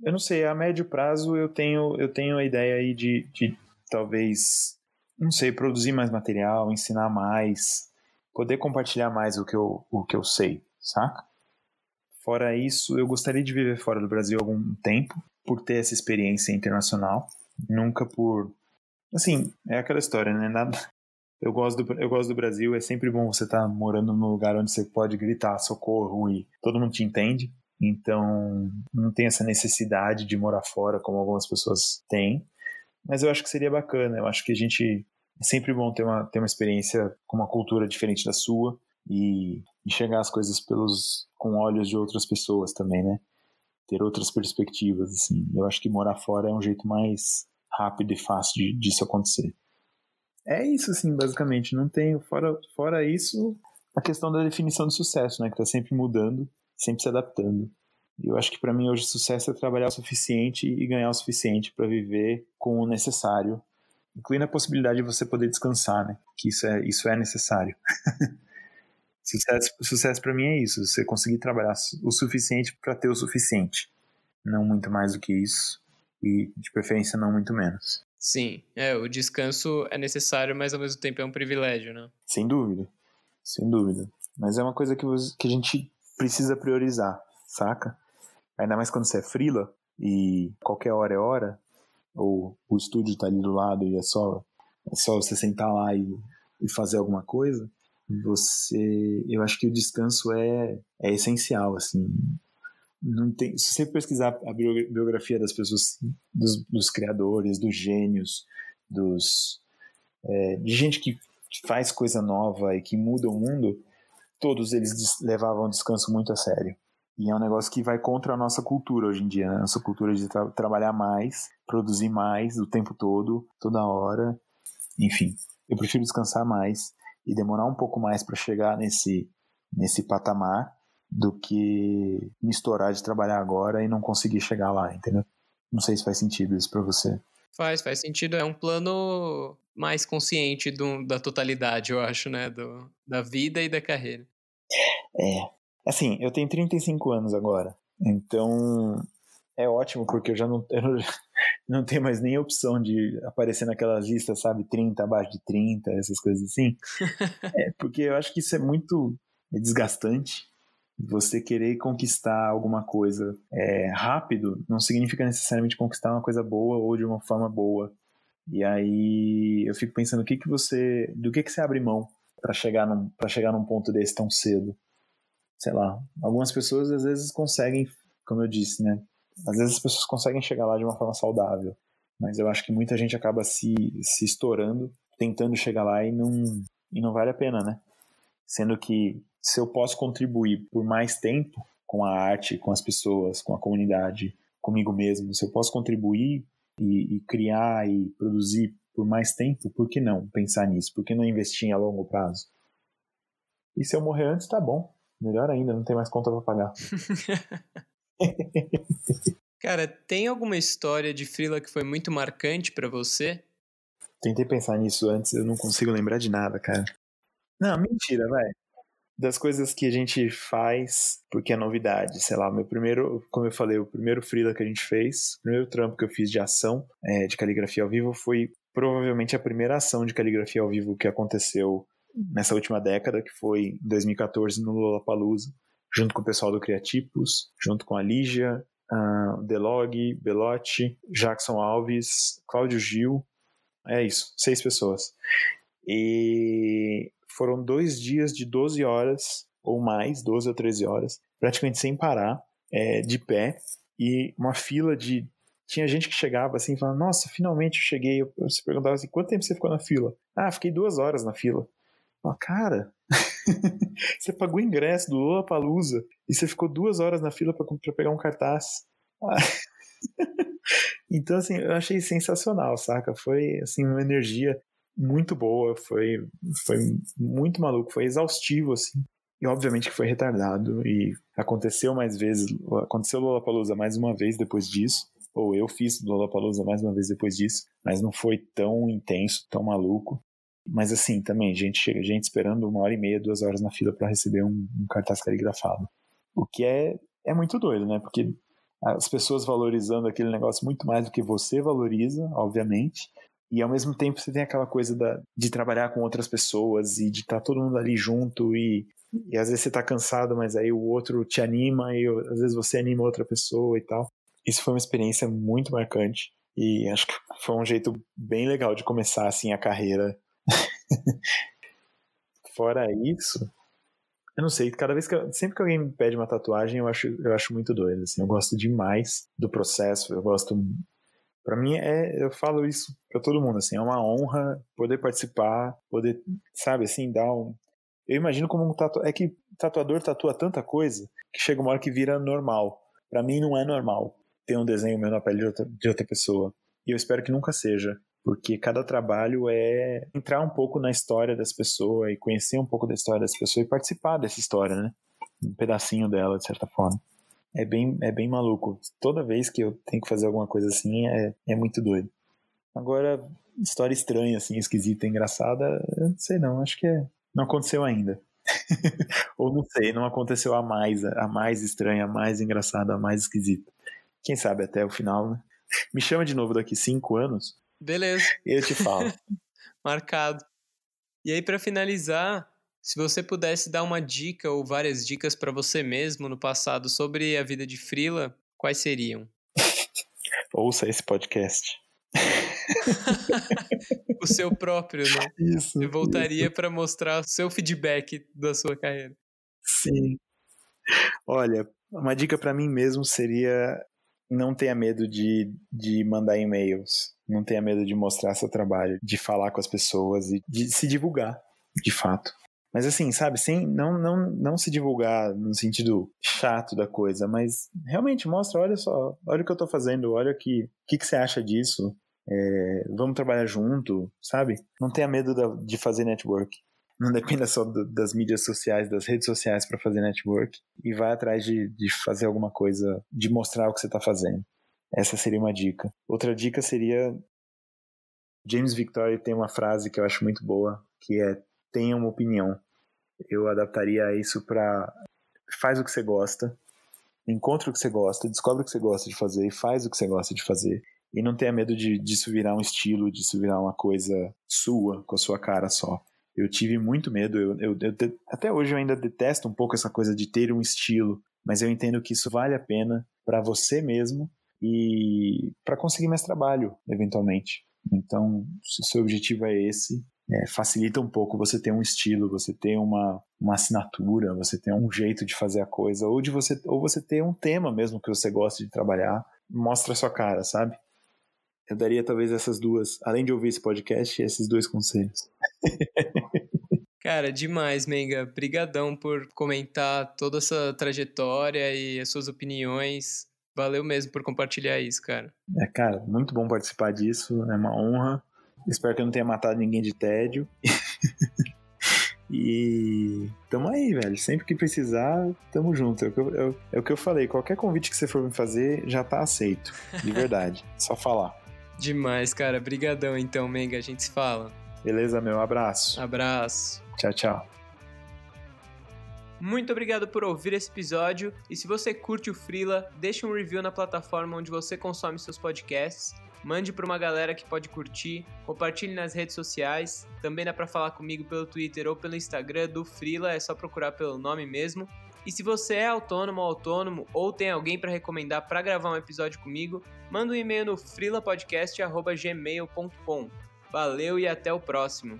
Eu não sei, a médio prazo eu tenho, eu tenho a ideia aí de, de talvez, não sei, produzir mais material, ensinar mais, poder compartilhar mais o que eu, o que eu sei, saca? Fora isso, eu gostaria de viver fora do Brasil algum tempo, por ter essa experiência internacional, nunca por. Assim, é aquela história, né? Nada. Eu gosto do, eu gosto do Brasil, é sempre bom você estar tá morando num lugar onde você pode gritar socorro e todo mundo te entende. Então, não tem essa necessidade de morar fora como algumas pessoas têm. Mas eu acho que seria bacana, eu acho que a gente. É sempre bom ter uma, ter uma experiência com uma cultura diferente da sua e enxergar as coisas pelos com olhos de outras pessoas também, né? ter outras perspectivas, assim. Eu acho que morar fora é um jeito mais rápido e fácil de, disso acontecer. É isso, assim, basicamente. Não tenho, fora, fora isso, a questão da definição de sucesso, né? Que tá sempre mudando, sempre se adaptando. E eu acho que para mim hoje sucesso é trabalhar o suficiente e ganhar o suficiente para viver com o necessário, incluindo a possibilidade de você poder descansar, né? Que isso é, isso é necessário. Sucesso, sucesso para mim é isso, você conseguir trabalhar o suficiente para ter o suficiente. Não muito mais do que isso e de preferência não muito menos. Sim, é, o descanso é necessário, mas ao mesmo tempo é um privilégio, né? Sem dúvida. Sem dúvida. Mas é uma coisa que, que a gente precisa priorizar, saca? Ainda mais quando você é frila e qualquer hora é hora, ou o estúdio tá ali do lado e é só, é só você sentar lá e, e fazer alguma coisa você eu acho que o descanso é, é essencial assim. Tem se você pesquisar a biografia das pessoas dos, dos criadores dos gênios dos é, de gente que faz coisa nova e que muda o mundo todos eles levavam o descanso muito a sério e é um negócio que vai contra a nossa cultura hoje em dia né? nossa cultura de tra trabalhar mais produzir mais o tempo todo toda hora enfim eu prefiro descansar mais e demorar um pouco mais para chegar nesse, nesse patamar do que me estourar de trabalhar agora e não conseguir chegar lá, entendeu? Não sei se faz sentido isso para você. Faz, faz sentido. É um plano mais consciente do, da totalidade, eu acho, né? Do, da vida e da carreira. É. Assim, eu tenho 35 anos agora. Então, é ótimo porque eu já não, eu não, tenho mais nem opção de aparecer naquelas listas, sabe, 30 abaixo de 30, essas coisas assim. é, porque eu acho que isso é muito desgastante. Você querer conquistar alguma coisa é, rápido não significa necessariamente conquistar uma coisa boa ou de uma forma boa. E aí eu fico pensando o que que você, do que que você abre mão para chegar num para chegar num ponto desse tão cedo. Sei lá, algumas pessoas às vezes conseguem, como eu disse, né, às vezes as pessoas conseguem chegar lá de uma forma saudável, mas eu acho que muita gente acaba se, se estourando, tentando chegar lá e não, e não vale a pena, né? Sendo que se eu posso contribuir por mais tempo com a arte, com as pessoas, com a comunidade, comigo mesmo, se eu posso contribuir e, e criar e produzir por mais tempo, por que não pensar nisso? Por que não investir a longo prazo? E se eu morrer antes, tá bom. Melhor ainda, não tem mais conta para pagar. Cara, tem alguma história de Frila que foi muito marcante para você? Tentei pensar nisso antes, eu não consigo lembrar de nada, cara. Não, mentira, vai. Das coisas que a gente faz porque é novidade, sei lá, meu primeiro, como eu falei, o primeiro Frila que a gente fez, o primeiro trampo que eu fiz de ação é, de caligrafia ao vivo foi provavelmente a primeira ação de caligrafia ao vivo que aconteceu nessa última década, que foi em 2014 no Lollapalooza, junto com o pessoal do Criatipos, junto com a Lígia, uh, Delog, Belotti, Jackson Alves, Cláudio Gil, é isso, seis pessoas. E foram dois dias de 12 horas, ou mais, 12 ou 13 horas, praticamente sem parar, é, de pé, e uma fila de. Tinha gente que chegava assim, falando, nossa, finalmente eu cheguei. Eu se perguntava assim, quanto tempo você ficou na fila? Ah, fiquei duas horas na fila. Oh, cara, você pagou o ingresso do Lula Palusa e você ficou duas horas na fila para pegar um cartaz. então, assim, eu achei sensacional, saca? Foi, assim, uma energia muito boa, foi, foi muito maluco, foi exaustivo, assim. E obviamente que foi retardado e aconteceu mais vezes, aconteceu Lollapalooza mais uma vez depois disso, ou eu fiz Lollapalooza mais uma vez depois disso, mas não foi tão intenso, tão maluco. Mas assim, também, gente gente esperando uma hora e meia, duas horas na fila para receber um, um, cartaz caligrafado. O que é, é muito doido, né? Porque as pessoas valorizando aquele negócio muito mais do que você valoriza, obviamente. E ao mesmo tempo você tem aquela coisa da, de trabalhar com outras pessoas e de estar tá todo mundo ali junto e, e às vezes você tá cansado, mas aí o outro te anima e às vezes você anima outra pessoa e tal. Isso foi uma experiência muito marcante e acho que foi um jeito bem legal de começar assim a carreira Fora isso, eu não sei, cada vez que eu, sempre que alguém me pede uma tatuagem, eu acho, eu acho muito doido, assim, eu gosto demais do processo, eu gosto para mim é, eu falo isso para todo mundo, assim, é uma honra poder participar, poder, sabe, assim, dar um eu imagino como um tatuador, é que tatuador tatua tanta coisa que chega uma hora que vira normal. Para mim não é normal ter um desenho meu na pele de outra, de outra pessoa. E eu espero que nunca seja porque cada trabalho é entrar um pouco na história das pessoas e conhecer um pouco da história das pessoas e participar dessa história, né? Um pedacinho dela, de certa forma. É bem, é bem maluco. Toda vez que eu tenho que fazer alguma coisa assim, é, é muito doido. Agora, história estranha, assim, esquisita, engraçada, eu não sei não, acho que é, não aconteceu ainda. Ou não sei, não aconteceu a mais, a mais estranha, a mais engraçada, a mais esquisita. Quem sabe até o final, né? Me chama de novo daqui cinco anos, Beleza. Eu te falo. Marcado. E aí, para finalizar, se você pudesse dar uma dica ou várias dicas para você mesmo no passado sobre a vida de Frila, quais seriam? Ouça esse podcast. o seu próprio, né? Isso. Você voltaria para mostrar o seu feedback da sua carreira. Sim. Olha, uma dica para mim mesmo seria não tenha medo de, de mandar e-mails, não tenha medo de mostrar seu trabalho, de falar com as pessoas e de se divulgar, de fato. Mas assim, sabe, sem não, não, não se divulgar no sentido chato da coisa, mas realmente mostra, olha só, olha o que eu tô fazendo, olha o que, que, que você acha disso, é, vamos trabalhar junto, sabe? Não tenha medo da, de fazer network não dependa só do, das mídias sociais, das redes sociais para fazer network e vai atrás de, de fazer alguma coisa, de mostrar o que você está fazendo. Essa seria uma dica. Outra dica seria James Victoria tem uma frase que eu acho muito boa, que é tenha uma opinião. Eu adaptaria isso para faz o que você gosta, encontra o que você gosta, descobre o que você gosta de fazer e faz o que você gosta de fazer. E não tenha medo de disso virar um estilo, disso virar uma coisa sua, com a sua cara só. Eu tive muito medo. Eu, eu, eu, até hoje eu ainda detesto um pouco essa coisa de ter um estilo, mas eu entendo que isso vale a pena para você mesmo e para conseguir mais trabalho, eventualmente. Então, se o seu objetivo é esse, é, facilita um pouco você ter um estilo, você ter uma, uma assinatura, você ter um jeito de fazer a coisa, ou de você ou você ter um tema mesmo que você gosta de trabalhar, mostra a sua cara, sabe? Eu daria talvez essas duas, além de ouvir esse podcast, esses dois conselhos. Cara, demais, Menga. Brigadão por comentar toda essa trajetória e as suas opiniões. Valeu mesmo por compartilhar isso, cara. É, cara, muito bom participar disso. É uma honra. Espero que eu não tenha matado ninguém de tédio. e tamo aí, velho. Sempre que precisar, tamo junto. É o, que eu, é, é o que eu falei. Qualquer convite que você for me fazer, já tá aceito. De verdade. Só falar. Demais, cara. Brigadão então, Menga. A gente se fala. Beleza, meu. Abraço. Abraço. Tchau, tchau. Muito obrigado por ouvir esse episódio e se você curte o Freela, deixe um review na plataforma onde você consome seus podcasts mande para uma galera que pode curtir, compartilhe nas redes sociais, também dá para falar comigo pelo Twitter ou pelo Instagram do Frila, é só procurar pelo nome mesmo. E se você é autônomo ou autônomo ou tem alguém para recomendar para gravar um episódio comigo, manda um e-mail no frilapodcast.gmail.com. Valeu e até o próximo!